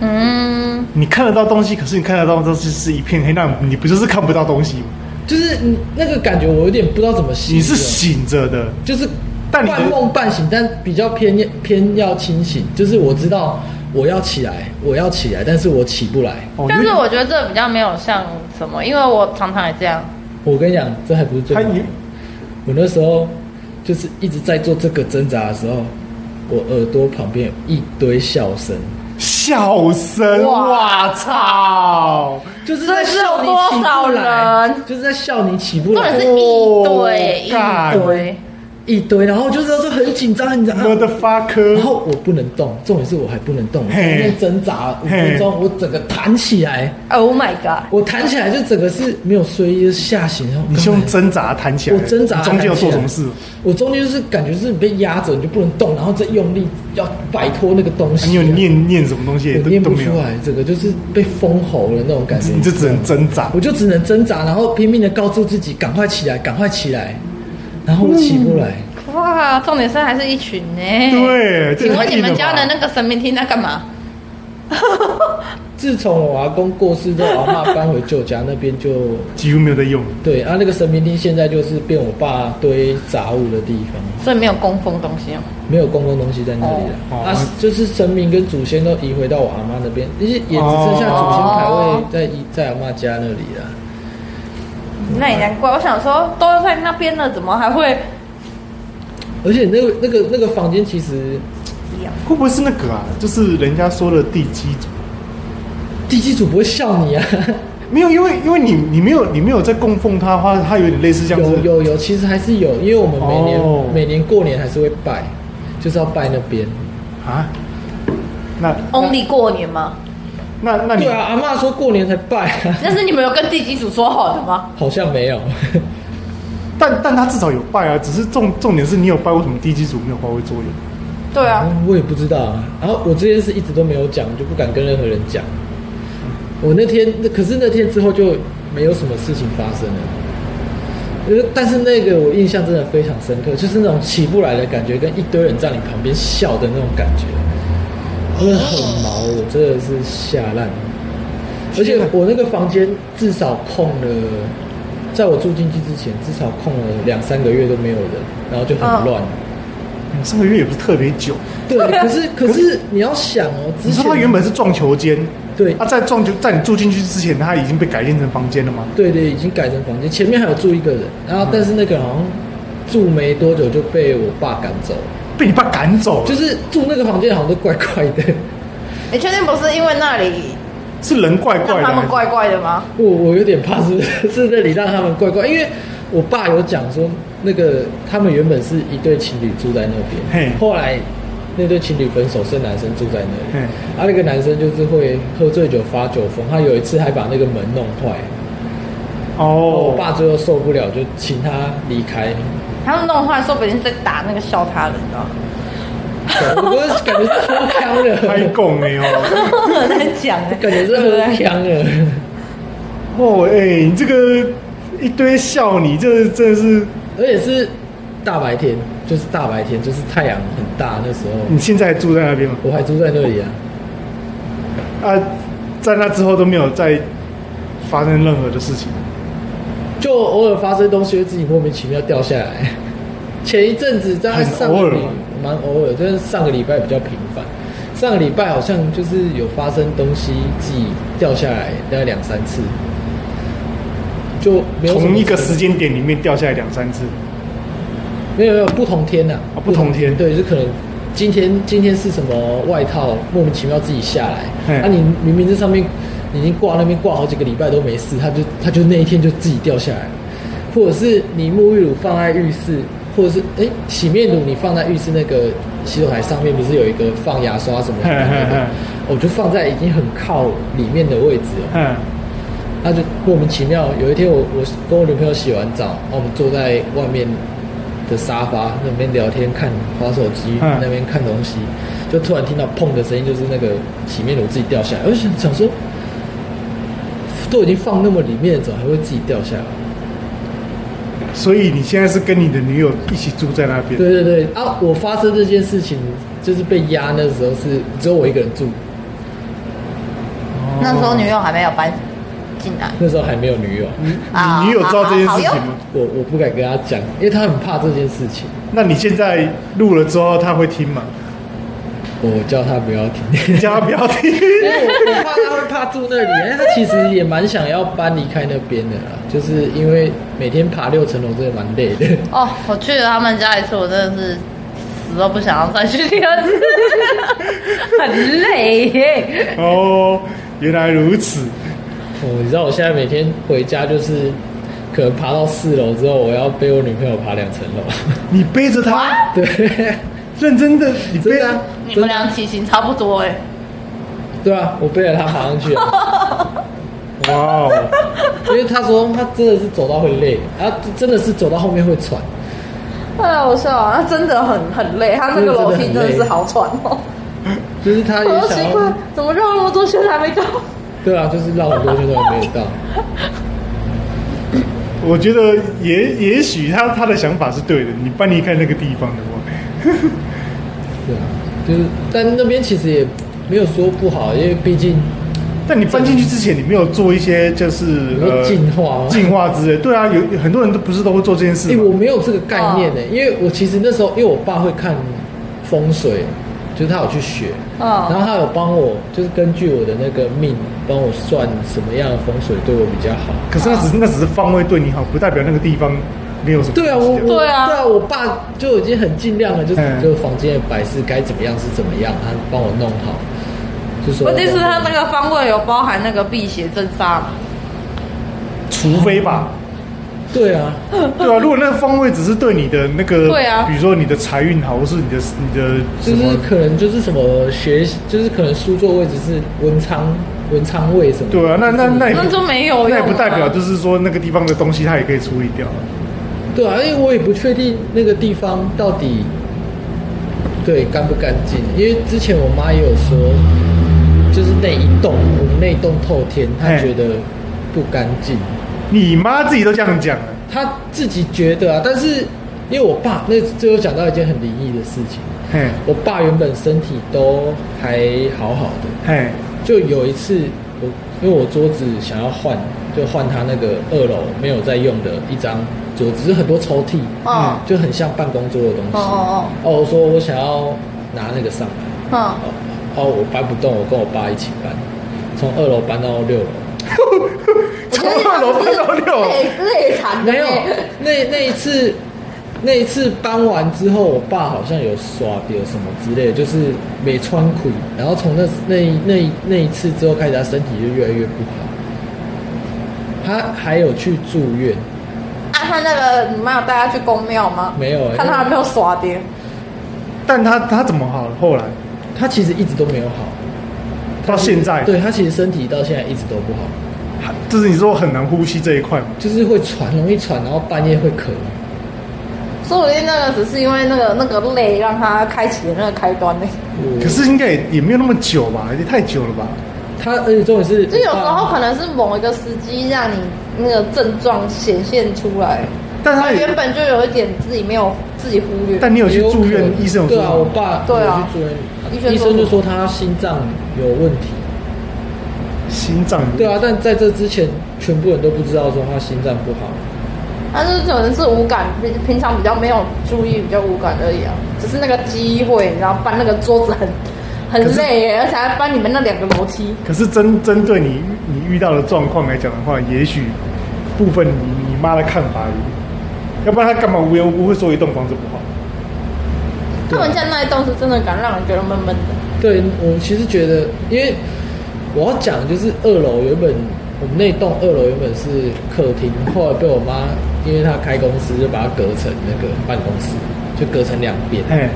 嗯，你看得到东西，可是你看得到东西是一片黑，那你不就是看不到东西吗？就是你那个感觉，我有点不知道怎么形容。你是醒着的，就是半梦半醒，但比较偏偏要清醒。就是我知道我要起来，我要起来，但是我起不来。哦但是我觉得这比较没有像什么，因为我常常也这样。我跟你讲，这还不是最他。我那时候就是一直在做这个挣扎的时候，我耳朵旁边有一堆笑声，笑声，哇哇操！就是在笑你有多起少不来人，就是在笑你起不来重点是一堆、干一堆，一堆，然后就是说很紧张，很紧张。我的发科然，后我不能动，重点是我还不能动，我在那边挣扎五分钟，我整个弹起来，Oh my god！我弹起来就整个是没有睡意，就是吓醒，然后你是用挣扎弹起来，我挣扎你中间要做什么事？我中间就是感觉是你被压着，你就不能动，然后再用力要摆脱那个东西。啊你有念念什么东西？我念都都没有，不出来，整个就是被封喉了那种感觉。你就只能挣扎我。就只能挣扎，然后拼命的告诉自己赶快起来，赶快起来，然后我起不来。哇，重点是还是一群呢。对这请问你们家的那个神明厅在干嘛？自从我阿公过世之后，我阿妈搬回旧家那边就几乎没有在用。对啊，那个神明厅现在就是变我爸堆杂物的地方，所以没有供奉东西哦。没有供奉东西在那里了。哦啊，就是神明跟祖先都移回到我阿妈那边，而且也只剩下祖先牌位在移在阿妈家那里了。那也难怪，我想说都在那边了，怎么还会而且那个那个那个房间其实？会不会是那个啊？就是人家说的地基组？地基主不会笑你啊。没有，因为因为你你没有你没有在供奉他的话，他有点类似这样子。有有有，其实还是有，因为我们每年、哦每年过年还是会拜，就是要拜那边。啊？那 Only 过年吗？那那你对啊，阿妈说过年才拜、啊，那是你们有跟地基主说好的吗？好像没有。但但他至少有拜啊，只是重重点是你有拜，为什么地基组没有发挥作用？对啊，嗯我也不知道啊。然后我这件事一直都没有讲，就不敢跟任何人讲。我那天，那可是那天之后就没有什么事情发生了。呃，但是那个我印象真的非常深刻，就是那种起不来的感觉，跟一堆人在你旁边笑的那种感觉，真的很毛，我真的是吓烂。而且我那个房间至少空了，在我住进去之前，至少空了两三个月都没有人，然后就很嗯乱。嗯上个月也不是特别久。对，可是可是你要想哦，之你说前它原本是撞球间，对啊，在撞球在你住进去之前，它已经被改建成房间了吗？对对已经改成房间，前面还有住一个人，然后但是那个人好像住没多久就被我爸赶走了，被你爸赶走了，就是住那个房间好像都怪怪的。你确定不是因为那里是人怪怪的还是，让他们怪怪的吗？我我有点怕是 是那里让他们怪怪，因为我爸有讲说，那个他们原本是一对情侣住在那嘿。边，后来那对情侣分手，剩男生住在那里，嘿。啊，那个男生就是会喝醉酒发酒疯，他有一次还把那个门弄坏，然后我哦，爸最后受不了，就请他离开。他们弄坏，说不定在打那个笑他人，你知道吗？我不是感觉是脱腔开了，供哎哦，我在讲哎，感觉是喝腔了。哦哎，你这个一堆笑你，这真的是，而且是大白天，就是大白天，就是太阳很大那时候，你现在还住在那边吗？我还住在那里啊。啊，在那之后都没有再发生任何的事情。就偶尔发生东西会自己莫名其妙掉下来。前一阵子在很上个礼蛮偶尔，就是上个礼拜比较频繁。上个礼拜好像就是有发生东西自己掉下来，大概两三次，就没有同一个时间点里面掉下来两三次，没有没有不同天呐、哦不同天对，就可能今天今天是什么外套莫名其妙自己下来，嘿那、你明明这上面你已经挂那边挂好几个礼拜都没事，它就它就那一天就自己掉下来，或者是你沐浴乳放在浴室，或者是哎洗面乳你放在浴室那个洗手台上面不是有一个放牙刷什么的？我就放在已经很靠里面的位置了。嗯，他就莫名其妙，有一天我我跟我女朋友洗完澡，然后我们坐在外面的沙发那边聊天，看滑手机，嗯那边看东西，就突然听到砰的声音，就是那个洗面乳自己掉下来。我就想想说，都已经放那么里面，怎么还会自己掉下来？所以你现在是跟你的女友一起住在那边？对对对啊！我发生这件事情就是被压，那时候是只有我一个人住，哦那时候女友还没有搬进来那时候还没有女友，啊你女友知道这件事情吗？我我不敢跟她讲，因为她很怕这件事情。那你现在录了之后，她会听吗？我叫他不要停。你叫他不要停。因为我我怕他会怕住那里，因为他其实也蛮想要搬离开那边的啦，就是因为每天爬六层楼真的蛮累的。哦，我去了他们家一次，我真的是死都不想要再去第二次，很累耶。哦，原来如此。哦，你知道我现在每天回家就是，可能爬到四楼之后，我要背我女朋友爬两层楼。你背着她，对，认真的，你背真的啊你们俩体型差不多哎，对啊，我背着他爬上去啊，哇哦，因为他说他真的是走到会累，他真的是走到后面会喘。太好笑了，他真的很很累，他那个楼梯真的是好喘哦。就是他也好奇怪想要，，怎么绕那么多圈还没到？对啊，就是绕很多圈都还没有到。我觉得也也许他他的想法是对的，你搬离开那个地方的话，对啊，就是，但那边其实也没有说不好，因为毕竟但你搬进去之前，你没有做一些就是进化吗？进化之类，对啊，有有很多人都不是都会做这件事哎、吗我没有这个概念呢、因为我其实那时候，因为我爸会看风水，就是他有去学，然嗯，后他有帮我，就是根据我的那个命，帮我算什么样的风水对我比较好。可是那只是那只是方位对你好，不代表那个地方没有什么。对啊，我我对啊对啊，我爸就已经很尽量了，就是嗯就房间的摆饰该怎么样是怎么样，他帮我弄好，就说问题是他那个方位有包含那个辟邪镇杀嘛？除非吧，对啊，对啊，如果那个方位只是对你的那个，对啊比如说你的财运好，或是你的你的就是，可能就是什么学，就是可能书桌位置是文昌文昌位什么的，对啊，那那那那就没有那也不代表就是说那个地方的东西它也可以处理掉。对啊，因为我也不确定那个地方到底对干不干净，因为之前我妈也有说，就是那一栋我们那一栋透天，她觉得不干净，你妈自己都这样讲了，她自己觉得啊，但是因为我爸那最后讲到一件很灵异的事情，嘿，我爸原本身体都还好好的，嘿，就有一次我因为我桌子想要换，就换他那个二楼没有在用的一张桌子，就是很多抽屉，嗯就很像办公桌的东西。哦哦哦，我说我想要拿那个上来，哦，哦，哦，我搬不动，我跟我爸一起搬，从二楼搬到六楼。从二楼搬到六楼，累累惨没有，那那一次，那一次搬完之后，我爸好像有耍掉什么之类的，就是没穿裤，然后从那那那那一次之后开始，他身体就越来越不好。他还有去住院，啊，他那个你妈有带他去公庙吗？没有欸看他有没有耍跌。但他他怎么好了？后来他其实一直都没有好，到现在，对他其实身体到现在一直都不好，就是你说很难呼吸这一块嘛。就是会喘，容易喘，然后半夜会咳。说不定那个只是因为那个那个累让他开启了那个开端呢。我可是应该也也没有那么久吧，也太久了吧？他，而且重点是，就有时候可能是某一个时机让你那个症状显现出来，但他原本就有一点自己没有自己忽略。但你有去住院，医生有说对啊，我爸对啊有去住院，医生就说他心脏有问题。心脏对啊，但在这之前，全部人都不知道说他心脏不好。他就是可能是无感，平平常比较没有注意，比较无感而已啊。只是那个机会，你知道搬那个桌子很很累耶，而且还搬你们那两个楼梯。可是针针对你你遇到的状况来讲的话，也许部分你你妈的看法要不然他干嘛无缘无故会说一栋房子不好？他们家那一栋是真的敢让人觉得闷闷的。对我其实觉得，因为我要讲就是二楼原本我们那栋二楼原本是客厅，后来被我妈因为她开公司就把它隔成那个办公室，就隔成两边。哎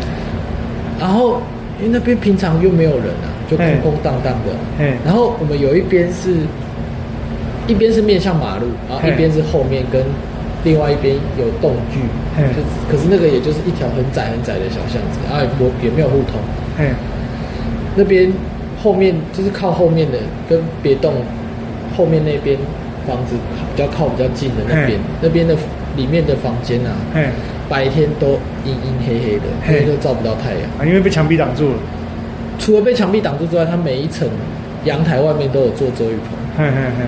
然后因为那边平常又没有人啊，就空空荡荡的。哎然后我们有一边是，一边是面向马路，然后一边是后面跟另外一边有栋距，就可是那个也就是一条很窄很窄的小巷子，然后也也没有互通。哎那边后面就是靠后面的，跟别栋后面那边房子比较靠比较近的那边，那边的里面的房间啊，哎白天都阴阴黑黑的，因嘿为都照不到太阳。啊，因为被墙壁挡住了。除了被墙壁挡住之外，它每一层阳台外面都有做遮雨棚。嘿嘿嘿，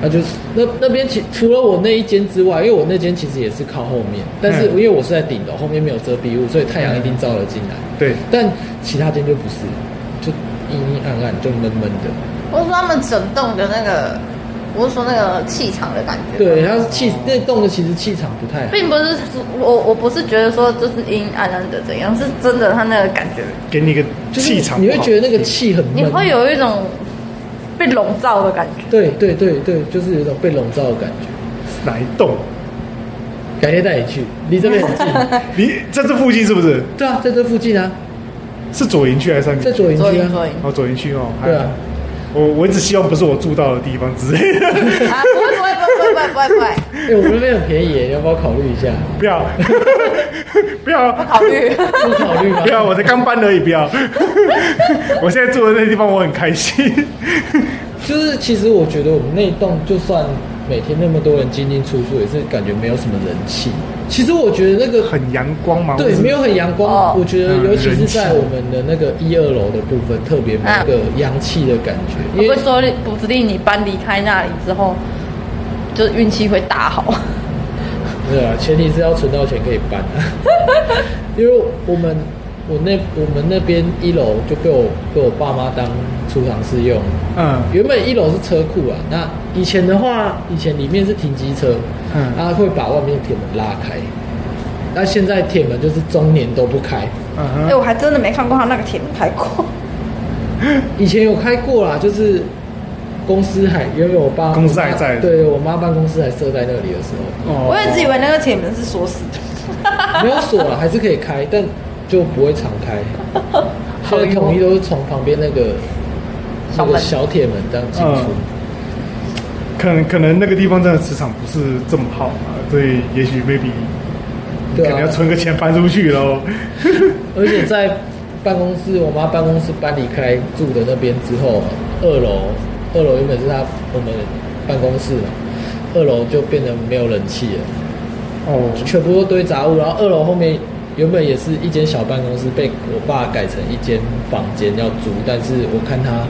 那就是那那边其除了我那一间之外，因为我那间其实也是靠后面，但是嗯因为我是在顶楼，后面没有遮蔽物，所以太阳一定照了进来。对，但其他间就不是，就阴阴暗暗，就闷闷的。我说他们整栋的那个，我是说那个气场的感觉。对，它是气那栋的其实气场不太好。并不是我我不是觉得说就是阴阴暗暗的怎样，是真的他那个感觉，给你一个就是气场，你会觉得那个气很，你会有一种被笼罩的感觉。对对对对，就是有一种被笼罩的感觉。哪一栋？改天带你去，离这边很近。你在这附近是不是？对啊，在这附近啊，是左营区还是三在营？左营区哦，左营区哦。对啊，我我一直希望不是我住到的地方之类的，啊，不会不会不会不会不会不会，哎、我们那边很便宜耶，你要不要考虑一下？不要，不要，不考虑。不考虑吗？不要，我才刚搬而已，不要。我现在住的那个地方，我很开心。就是其实我觉得我们那一栋就算每天那么多人进进出出，也是感觉没有什么人气。其实我觉得那个很阳光嘛，对没有很阳光，哦我觉得嗯尤其是在我们的那个一二楼的部分，特别没有那个阳气的感觉。因为我会说，不指定你搬离开那里之后，就是运气会大好。对啊，前提是要存到钱可以搬啊。因为我们我那我们那边一楼就被我被我爸妈当储藏室用，嗯。原本一楼是车库啊，那以前的话，以前里面是停机车，嗯。它会把外面铁门拉开。那现在铁门就是终年都不开，嗯哎、哼，我还真的没看过他那个铁门开过。以前有开过啦，就是公司还因为我爸公司还在。对我妈办公室还设在那里的时候，哦。我一直以为那个铁门是锁死的。没有锁了，还是可以开，但就不会敞开。所以统一都是从旁边那个那个小铁门这样进出。可能可能那个地方真的磁场不是这么好嘛，所以也许 maybe 可能要，存个钱搬出去喽。而且在办公室，我妈办公室搬离开住的那边之后，二楼二楼原本是她我们办公室嘛，二楼就变得没有人气了。哦，全部都堆杂物，然后二楼后面原本也是一间小办公室，被我爸改成一间房间要租，但是我看他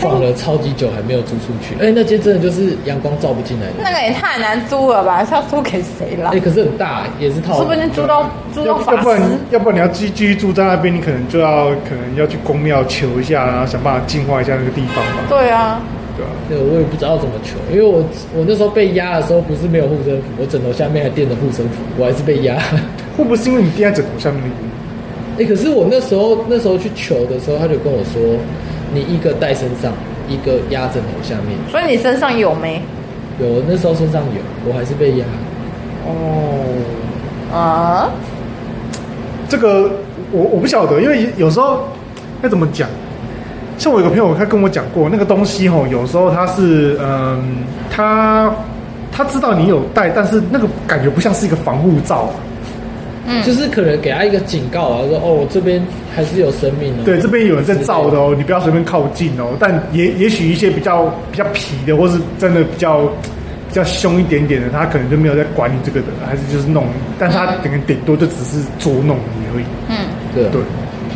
放了超级久还没有租出去，哎、那间真的就是阳光照不进来的，那个也太难租了吧？是要租给谁了哎、？可是很大，也是套房说不定租到租到法要要不然师。要不然你要继继续住在那边，你可能就要可能要去公庙求一下，然后想办法净化一下那个地方吧，对啊，对啊？对，我也不知道怎么求，因为我我那时候被压的时候不是没有护身符，我枕头下面还垫着护身符，我还是被压。会不会是因为你垫在枕头下面的原因？哎、可是我那时候那时候去求的时候，他就跟我说，你一个戴身上，一个压枕头下面。所以你身上有没？有，那时候身上有，我还是被压。哦，啊？这个我我不晓得，因为有时候该怎么讲？像我有个朋友，他跟我讲过，那个东西吼，有时候他是嗯，他他知道你有带，但是那个感觉不像是一个防护罩。嗯，就是可能给他一个警告啊，说哦，我这边还是有生命哦。对，这边有人在照的哦，你不要随便靠近哦。但也也许一些比较比较皮的，或是真的比较比较凶一点点的，他可能就没有在管你这个的，还是就是弄，但他可能顶多就只是捉弄你而已。嗯，对啊对，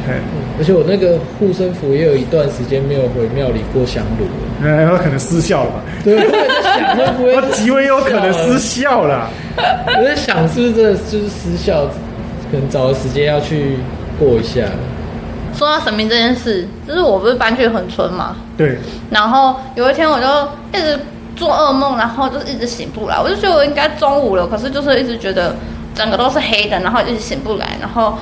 嘿而且我那个护身符也有一段时间没有回庙里过香炉了。呃，他可能失效了吧？对，我也在想会不会 他极为有可能失效了。我在想是不是真的就是失效，可能找个时间要去过一下。说到神明这件事，就是我不是搬去恒村嘛，对，然后有一天我就一直做噩梦，然后就是一直醒不来。我就觉得我应该中午了，可是就是一直觉得整个都是黑的，然后一直醒不来，然后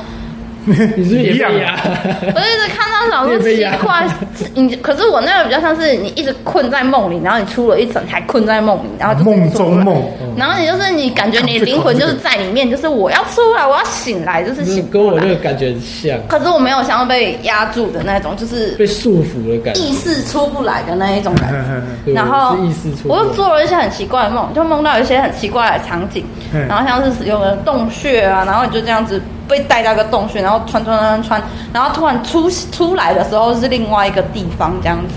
你是不是也一样被压？我就一直看到想说奇怪，你可是我那个比较像是你一直困在梦里，然后你出了一层还困在梦里，然后就梦。中梦，然后你就是你感觉你灵魂就是在里面，就是我要出来，我要醒来，就是醒跟我那。个感觉很像，可是我没有想要被压住的那种，就是被束缚的感觉。意识出不来的那一种感觉。然后意识出我又做了一些很奇怪的梦，就梦到一些很奇怪的场景，嗯然后像是有个洞穴啊，然后你就这样子被带到一个洞穴，然后穿穿穿穿，然后突然出出来的时候是另外一个地方这样子，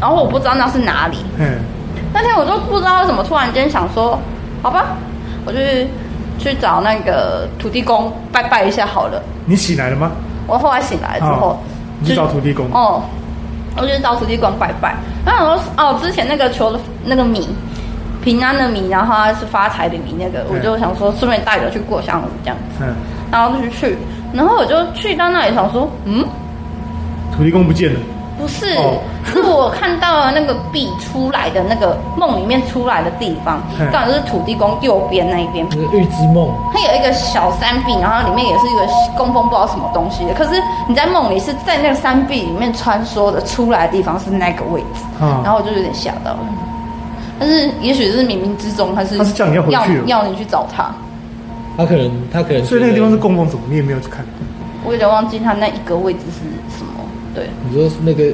然后我不知道那是哪里。嗯，那天我就不知道为什么突然间想说，好吧，我就去去找那个土地公拜拜一下好了。你醒来了吗？我后来醒来之后，你去找土地公哦，我就去找土地公拜拜。然后我说哦，之前那个求的那个米，平安的米，然后它是发财的米，那个我就想说顺便带着去过香炉这样子，嗯，然后就去，然后我就去到那里想说，嗯，土地公不见了，不是，哦。是我看到了那个币出来的那个梦里面出来的地方嗯，刚好就是土地公右边那一边。那个预知梦，它有一个小山壁，然后里面也是一个供奉不知道什么东西的。可是你在梦里是在那个山壁里面穿梭的，出来的地方是那个位置，啊然后我就有点吓到了。但是也许是冥冥之中，他是他是叫你要回去要了要你去找他。他可能他可能所以那个地方是觉得供奉什么？你也没有去看。我有点忘记他那一个位置是什么，对，你说是那个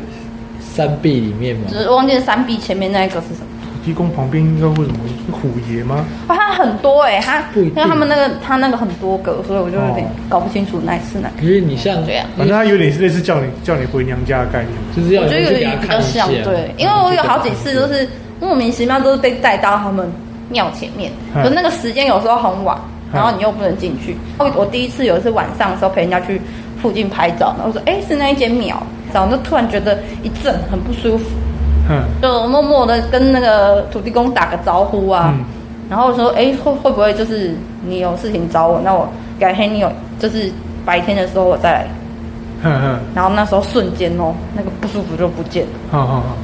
山壁里面吗只？是忘记山壁前面那一个是什么。土地公旁边应该会什么？是虎爷吗？哇，它很多哎、它不一定因为他们那个他那个很多个，所以我就有点哦搞不清楚哪是哪个。因为你像这样反正他有点类似叫你叫你回娘家的概念。就是要我觉得有点比较像，对，因为我有好几次都是莫名其妙都是被带到他们庙前面，嗯。可是那个时间有时候很晚，然后你又不能进去。我我第一次有一次晚上的时候陪人家去附近拍照，然后我说哎是那一间庙，然后就突然觉得一阵很不舒服，嗯，就默默的跟那个土地公打个招呼啊，嗯。然后说哎会会不会就是你有事情找我，那我改天你有就是白天的时候我再来，然后那时候瞬间哦那个不舒服就不见了。好好好，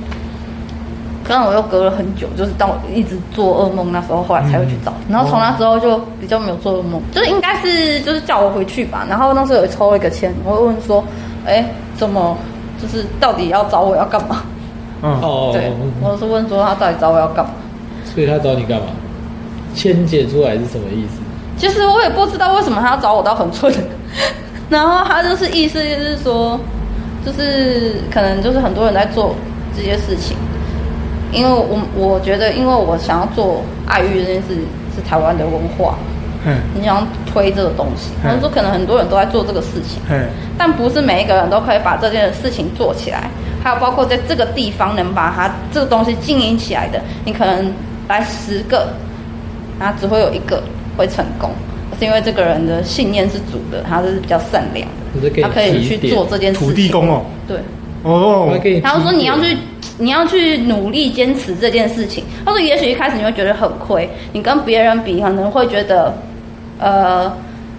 可能我又隔了很久，就是当我一直做噩梦那时候，后来才会去找。嗯然后从那之后就比较没有做噩梦，就是应该是就是叫我回去吧。然后那时候有抽了一个签，我会问说，哎，怎么就是到底要找我要干嘛？嗯，哦，对，我是问说他到底找我要干嘛？所以他找你干嘛？签解出来是什么意思？其实我也不知道为什么他要找我到很寸，然后他就是意思就是说，就是可能就是很多人在做这些事情，因为我我觉得，因为我想要做爱欲这件事是台湾的文化，嗯你想要推这个东西，嗯他说可能很多人都在做这个事情，嗯但不是每一个人都可以把这件事情做起来，还有包括在这个地方能把它这个东西经营起来的，你可能来十个，然后只会有一个会成功，是因为这个人的信念是足的，他是比较善良的，他可以去做这件事情。土地公哦，对，哦。他就说你要去，你要去努力坚持这件事情。他说也许一开始你会觉得很亏，你跟别人比可能会觉得，呃，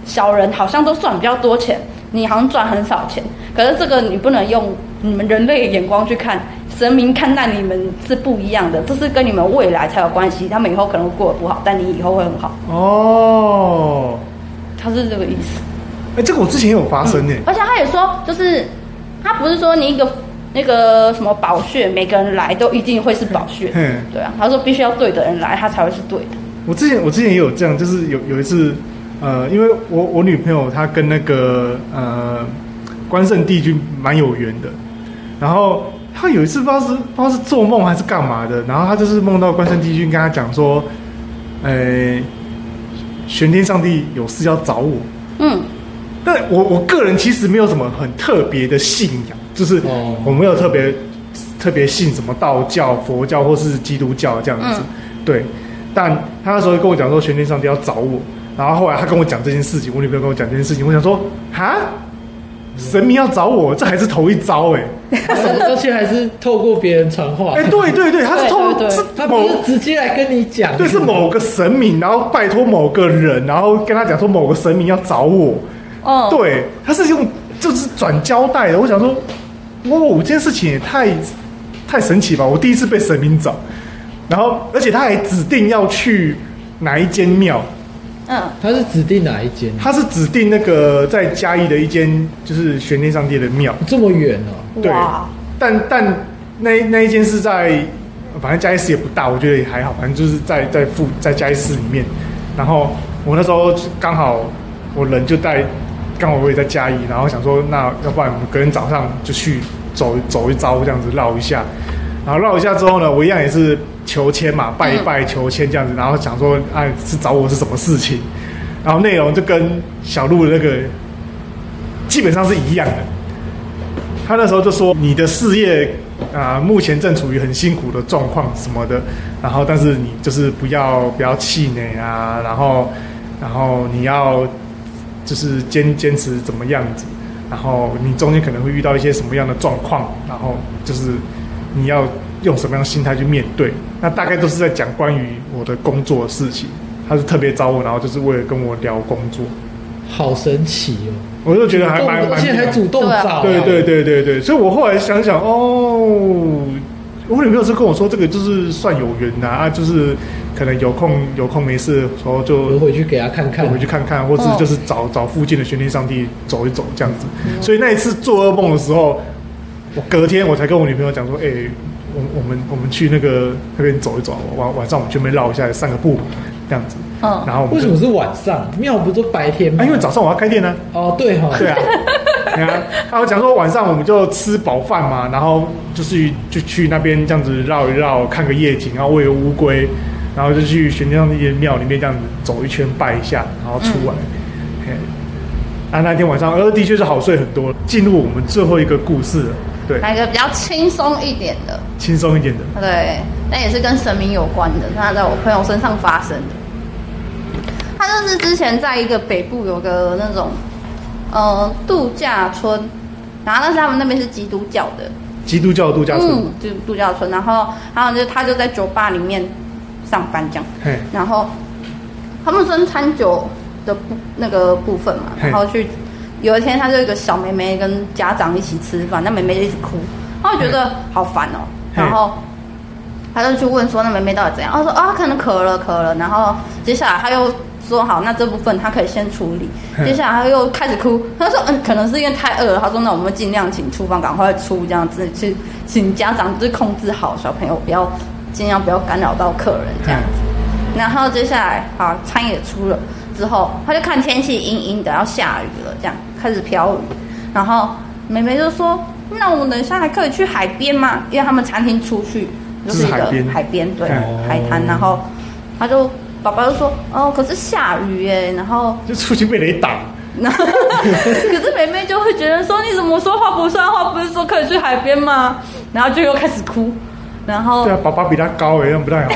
小人好像都赚比较多钱，你好像赚很少钱。可是这个你不能用你们人类的眼光去看，神明看待你们是不一样的，这是跟你们未来才有关系。他们以后可能会过得不好，但你以后会很好。哦，他是这个意思。哎，这个我之前有发生呢。而且他也说，就是他不是说你一个那个什么宝穴，每个人来都一定会是宝穴。嗯对啊，他说必须要对的人来，他才会是对的。我之前我之前也有这样，就是有有一次，呃，因为我我女朋友她跟那个呃关圣帝君蛮有缘的，然后她有一次不知道是不知道是做梦还是干嘛的，然后她就是梦到关圣帝君跟她讲说，呃，玄天上帝有事要找我，嗯，但我我个人其实没有什么很特别的信仰，就是哦。我没有特别特别信什么道教、佛教或是基督教这样子，嗯。对。但他那时候跟我讲说玄天上帝要找我，然后后来他跟我讲这件事情，我女朋友跟我讲这件事情，我想说哈，神明要找我，这还是头一遭哎、而且还是透过别人传话？哎、，对对对，他是对透过他不某是直接来跟你讲，对是某个神明，然后拜托某个人，然后跟他讲说某个神明要找我，哦，对，他是用就是转交代的。我想说，哇，这件事情也太太神奇吧！我第一次被神明找，然后而且他还指定要去哪一间庙，嗯，他是指定哪一间？他是指定那个在嘉义的一间就是玄天上帝的庙，这么远哦、对，但但那那一间是在，反正嘉义市也不大，我觉得也还好，反正就是在在附在嘉义市里面。然后我那时候刚好我人就在，刚好我也在嘉义，然后想说那要不然我们隔天早上就去走走一遭这样子绕一下，然后绕一下之后呢，我一样也是求签嘛，拜一拜求签这样子，然后想说哎是找我是什么事情，然后内容就跟小鹿那个基本上是一样的。他那时候就说你的事业啊、目前正处于很辛苦的状况什么的，然后但是你就是不要不要气馁啊，然后然后你要就是坚坚持怎么样子，然后你中间可能会遇到一些什么样的状况，然后就是你要用什么样的心态去面对。那大概都是在讲关于我的工作的事情，他是特别找我，然后就是为了跟我聊工作，好神奇哦、我就觉得还蛮蛮而且还主动找、对对对对对，所以我后来想想，哦，我女朋友是跟我说，这个就是算有缘呐、啊，就是可能有空有空没事的时候就回去给他看看。回去看看，或是嗯就是找找附近的玄天上帝走一走这样子。所以那一次做噩梦的时候，我隔天我才跟我女朋友讲说，哎、我我们我们去那个那边走一走，晚晚上我们去那边绕一下，散个步这样子。嗯，然后为什么是晚上？庙不都白天吗？啊？因为早上我要开店呢、哦，对哈、对啊，对啊，他讲说晚上我们就吃饱饭嘛，然后就是就去那边这样子绕一绕，看个夜景，然后喂个乌龟，然后就去玄天上帝的庙里面这样子走一圈拜一下，然后出来。嘿啊，那天晚上，呃，的确是好睡很多。进入我们最后一个故事了，对，来一个比较轻松一点的，轻松一点的。对，但也是跟神明有关的，那在我朋友身上发生的。他就是之前在一个北部有个那种呃度假村，然后但是他们那边是基督教的，基督教度假村，嗯，就是度假村，然后然后就他就在酒吧里面上班这样，嘿，然后他们分餐酒的部那个部分嘛，然后去有一天他就有一个小妹妹跟家长一起吃饭，那妹妹就一直哭，他就觉得好烦哦，嘿。然后他就去问说那妹妹到底怎样，他说啊可能渴了渴了，然后接下来他又说好，那这部分他可以先处理，接下来他又开始哭，他说嗯可能是因为太饿了，他说那我们尽量请厨房赶快出这样子，去请家长就是控制好小朋友，不要尽量不要干扰到客人这样子。然后接下来，好，餐也出了之后，他就看天气阴阴的，要下雨了，这样开始飘雨。然后妹妹就说：“那我们等一下还可以去海边吗？因为他们餐厅出去就是一个海边对，哦海滩。然后他就爸爸就说：哦，可是下雨耶。然后就出去被雷打，然 后可是妹妹就会觉得说：你怎么说话不算话？不是说可以去海边吗？然后就又开始哭。然后对啊，爸爸比他高哎，这样不太好。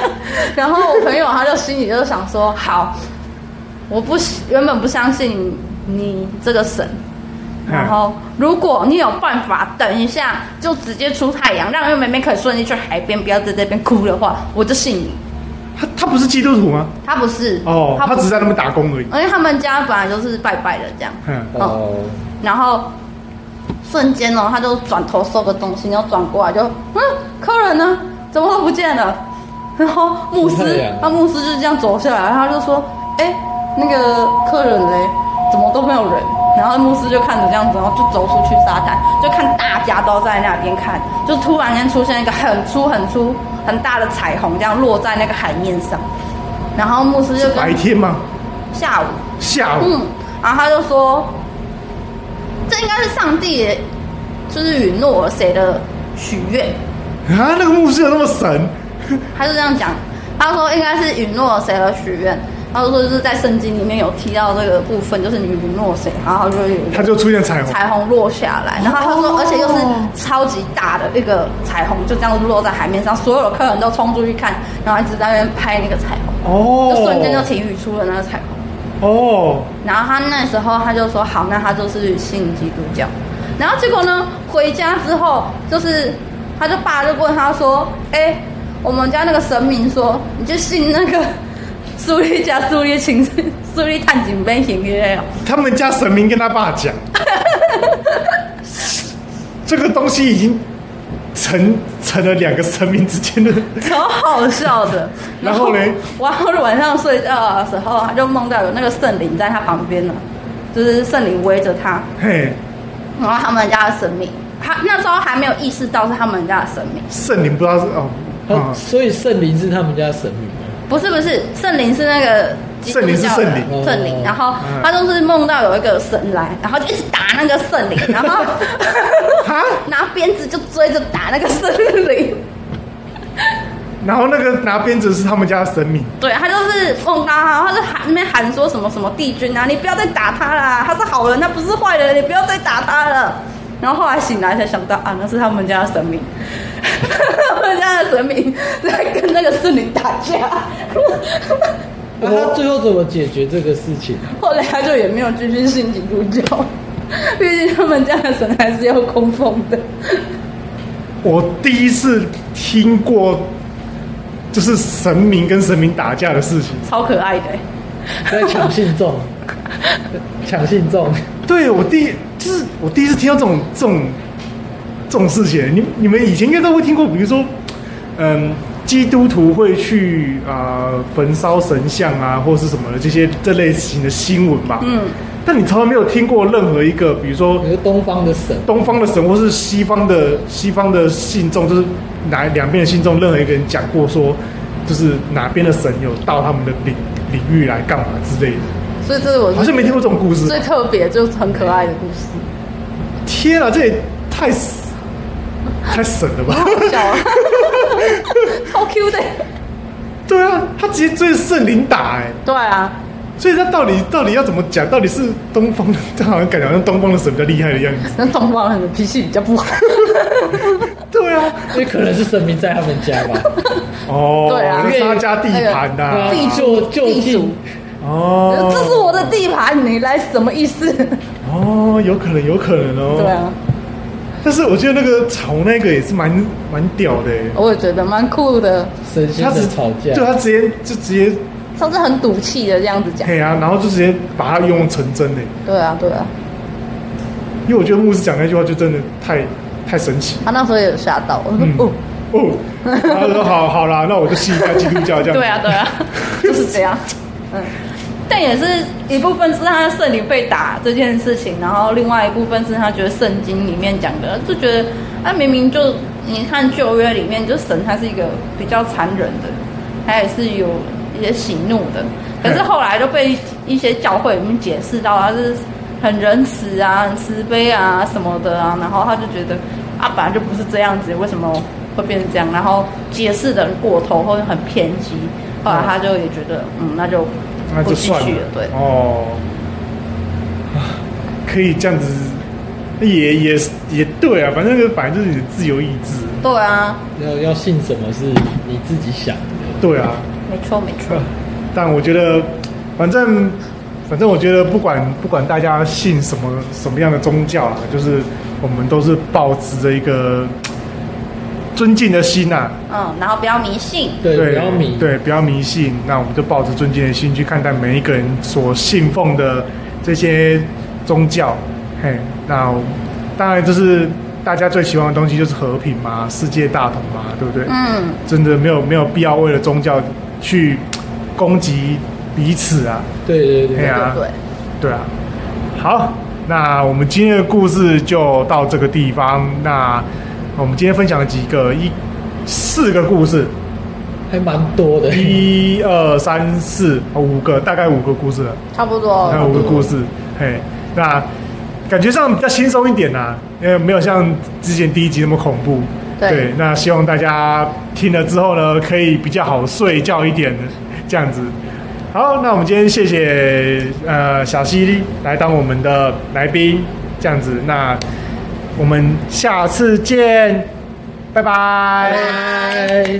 然后我朋友他就心里就想说：好，我不原本不相信你这个神，嗯然后如果你有办法等一下就直接出太阳，让妹妹可以顺利去海边，不要在这边哭的话，我就信你。他他不是基督徒吗？他不是哦，他不只是在那边打工而已。因为他们家本来就是拜拜的这样，嗯，哦，然后瞬间哦，他就转头收个东西，然后转过来就，嗯，客人呢？怎么都不见了？然后牧师他牧师就是这样走下来，他就说，哎，那个客人嘞，怎么都没有人？然后牧师就看着这样子，然后就走出去沙滩，就看大家都在那边看，就突然间出现一个很粗很粗很大的彩虹，这样落在那个海面上。然后牧师就白天吗？下午下午。嗯，然后他就说，这应该是上帝，就是允诺了谁的许愿，啊，那个牧师有那么神？他就这样讲。他说应该是允诺了谁的许愿，他就说就是在圣经里面有提到这个部分，就是你允诺谁，然后就有他就出现彩虹。彩虹落下来，然后他说，而且又是超级大的一个彩虹，就这样落在海面上，所有的客人都冲出去看，然后一直在那边拍那个彩虹，哦，就瞬间就体育出了那个彩虹。哦，然后他那时候他就说好，那他就是信基督教。然后结果呢，回家之后就是他就爸就问他说，哎，我们家那个神明说，你就信那个 苏利加苏利情苏利探警杯行不哦？他们家神明跟他爸讲，这个东西已经成成了两个神明之间的，超好笑的。然后呢然后晚上睡觉的时候，他就梦到有那个圣灵在他旁边呢，就是圣灵围着他，嘿，然后他们家的神明，他那时候还没有意识到是他们家的神明，圣灵不知道是哦，所以圣灵是他们家神明吗？不是不是，圣灵是那个基督圣灵是圣灵。圣灵，哦。然后嗯。他就是梦到有一个神来，然后就一直打那个圣灵，然后，拿鞭子就追着打那个圣灵。然后那个拿鞭子是他们家的神明，对他就是梦到他，他就喊那边喊说什么什么帝君啊，你不要再打他啦，他是好人，他不是坏人，你不要再打他了。然后后来醒来才想到啊，那是他们家的神明，他们家的神明在跟那个圣灵打架。那他最后怎么解决这个事情？后来他就也没有继续信基督教，毕竟他们家的神还是要供奉的。我第一次听过，就是神明跟神明打架的事情。超可爱的、欸，在抢信众，抢信众，对我第就是我第一次听到这种这种这种事情。你你们以前应该都会听过，比如说，嗯，基督徒会去啊、呃焚烧神像啊，或是什么的这些这类型的新闻吧。嗯，但你从来没有听过任何一个，比如说东方的神，东方的神，或是西方的西方的信众，就是哪两边的信众，任何一个人讲过说，就是哪边的神有到他们的领领域来干嘛之类的，所以这是我好像没听过这种故事。最特别就是很可爱的故事，天啊，这也太太神了吧！好笑啊，超 Q 的。对啊，他直接追着圣灵打哎、对啊，所以他到底到底要怎么讲？到底是东方的，他好像感觉好像东方的神比较厉害的样子。那东方人的脾气比较不好。对啊，因为可能是神明在他们家吧。哦，对啊他家地盘呐、那个地主就近地主，哦，这是我的地盘，你来什么意思？哦，有可能，有可能哦。对。啊，但是我觉得那个吵那个也是蛮蛮屌的欸，我也觉得蛮酷的。神仙他只的吵架，对他直接就直接上次很赌气的这样子讲。对啊，然后就直接把它用成真的，对啊，对啊，因为我觉得牧师讲那句话就真的太太神奇。他那时候也有吓到，我说嗯哦，哦，然后说好好啦，那我就信一下基督教这样。对啊，对啊，就是这样。嗯，但也是一部分是他圣灵被打这件事情，然后另外一部分是他觉得圣经里面讲的，就觉得他明明就你看旧约里面，就神他是一个比较残忍的，他也是有一些喜怒的，可是后来就被一些教会里面解释到他是很仁慈啊、很慈悲啊什么的啊，然后他就觉得啊本来就不是这样子，为什么会变成这样？然后解释的过头或者很偏激，后来他就也觉得嗯，那就那就算了。对。哦，啊 可以这样子，也也也对啊，反正那个本来就是你的自由意志。对啊，要要信什么是你自己想的。对啊，没错没错。但我觉得，反正反正我觉得不管不管大家信什么什么样的宗教啊，就是我们都是保持着一个尊敬的心呐、嗯，然后不要迷信。对，不要迷。对，不要迷信。那我们就抱着尊敬的心去看待每一个人所信奉的这些宗教。嘿，那当然就是大家最喜欢的东西就是和平嘛，世界大同嘛，对不对？嗯，真的没有没有必要为了宗教去攻击彼此啊。对对对对啊对对。对啊，好，那我们今天的故事就到这个地方。那我们今天分享了几个一四个故事，还蛮多的。一二三四哦五个，大概五个故事了，差不多。还有五个故事。嘿，那感觉上比较轻松一点呐、因为没有像之前第一集那么恐怖。对那希望大家听了之后呢，可以比较好睡觉一点，这样子。好，那我们今天谢谢呃小溪来当我们的来宾，这样子。那我们下次见，拜拜。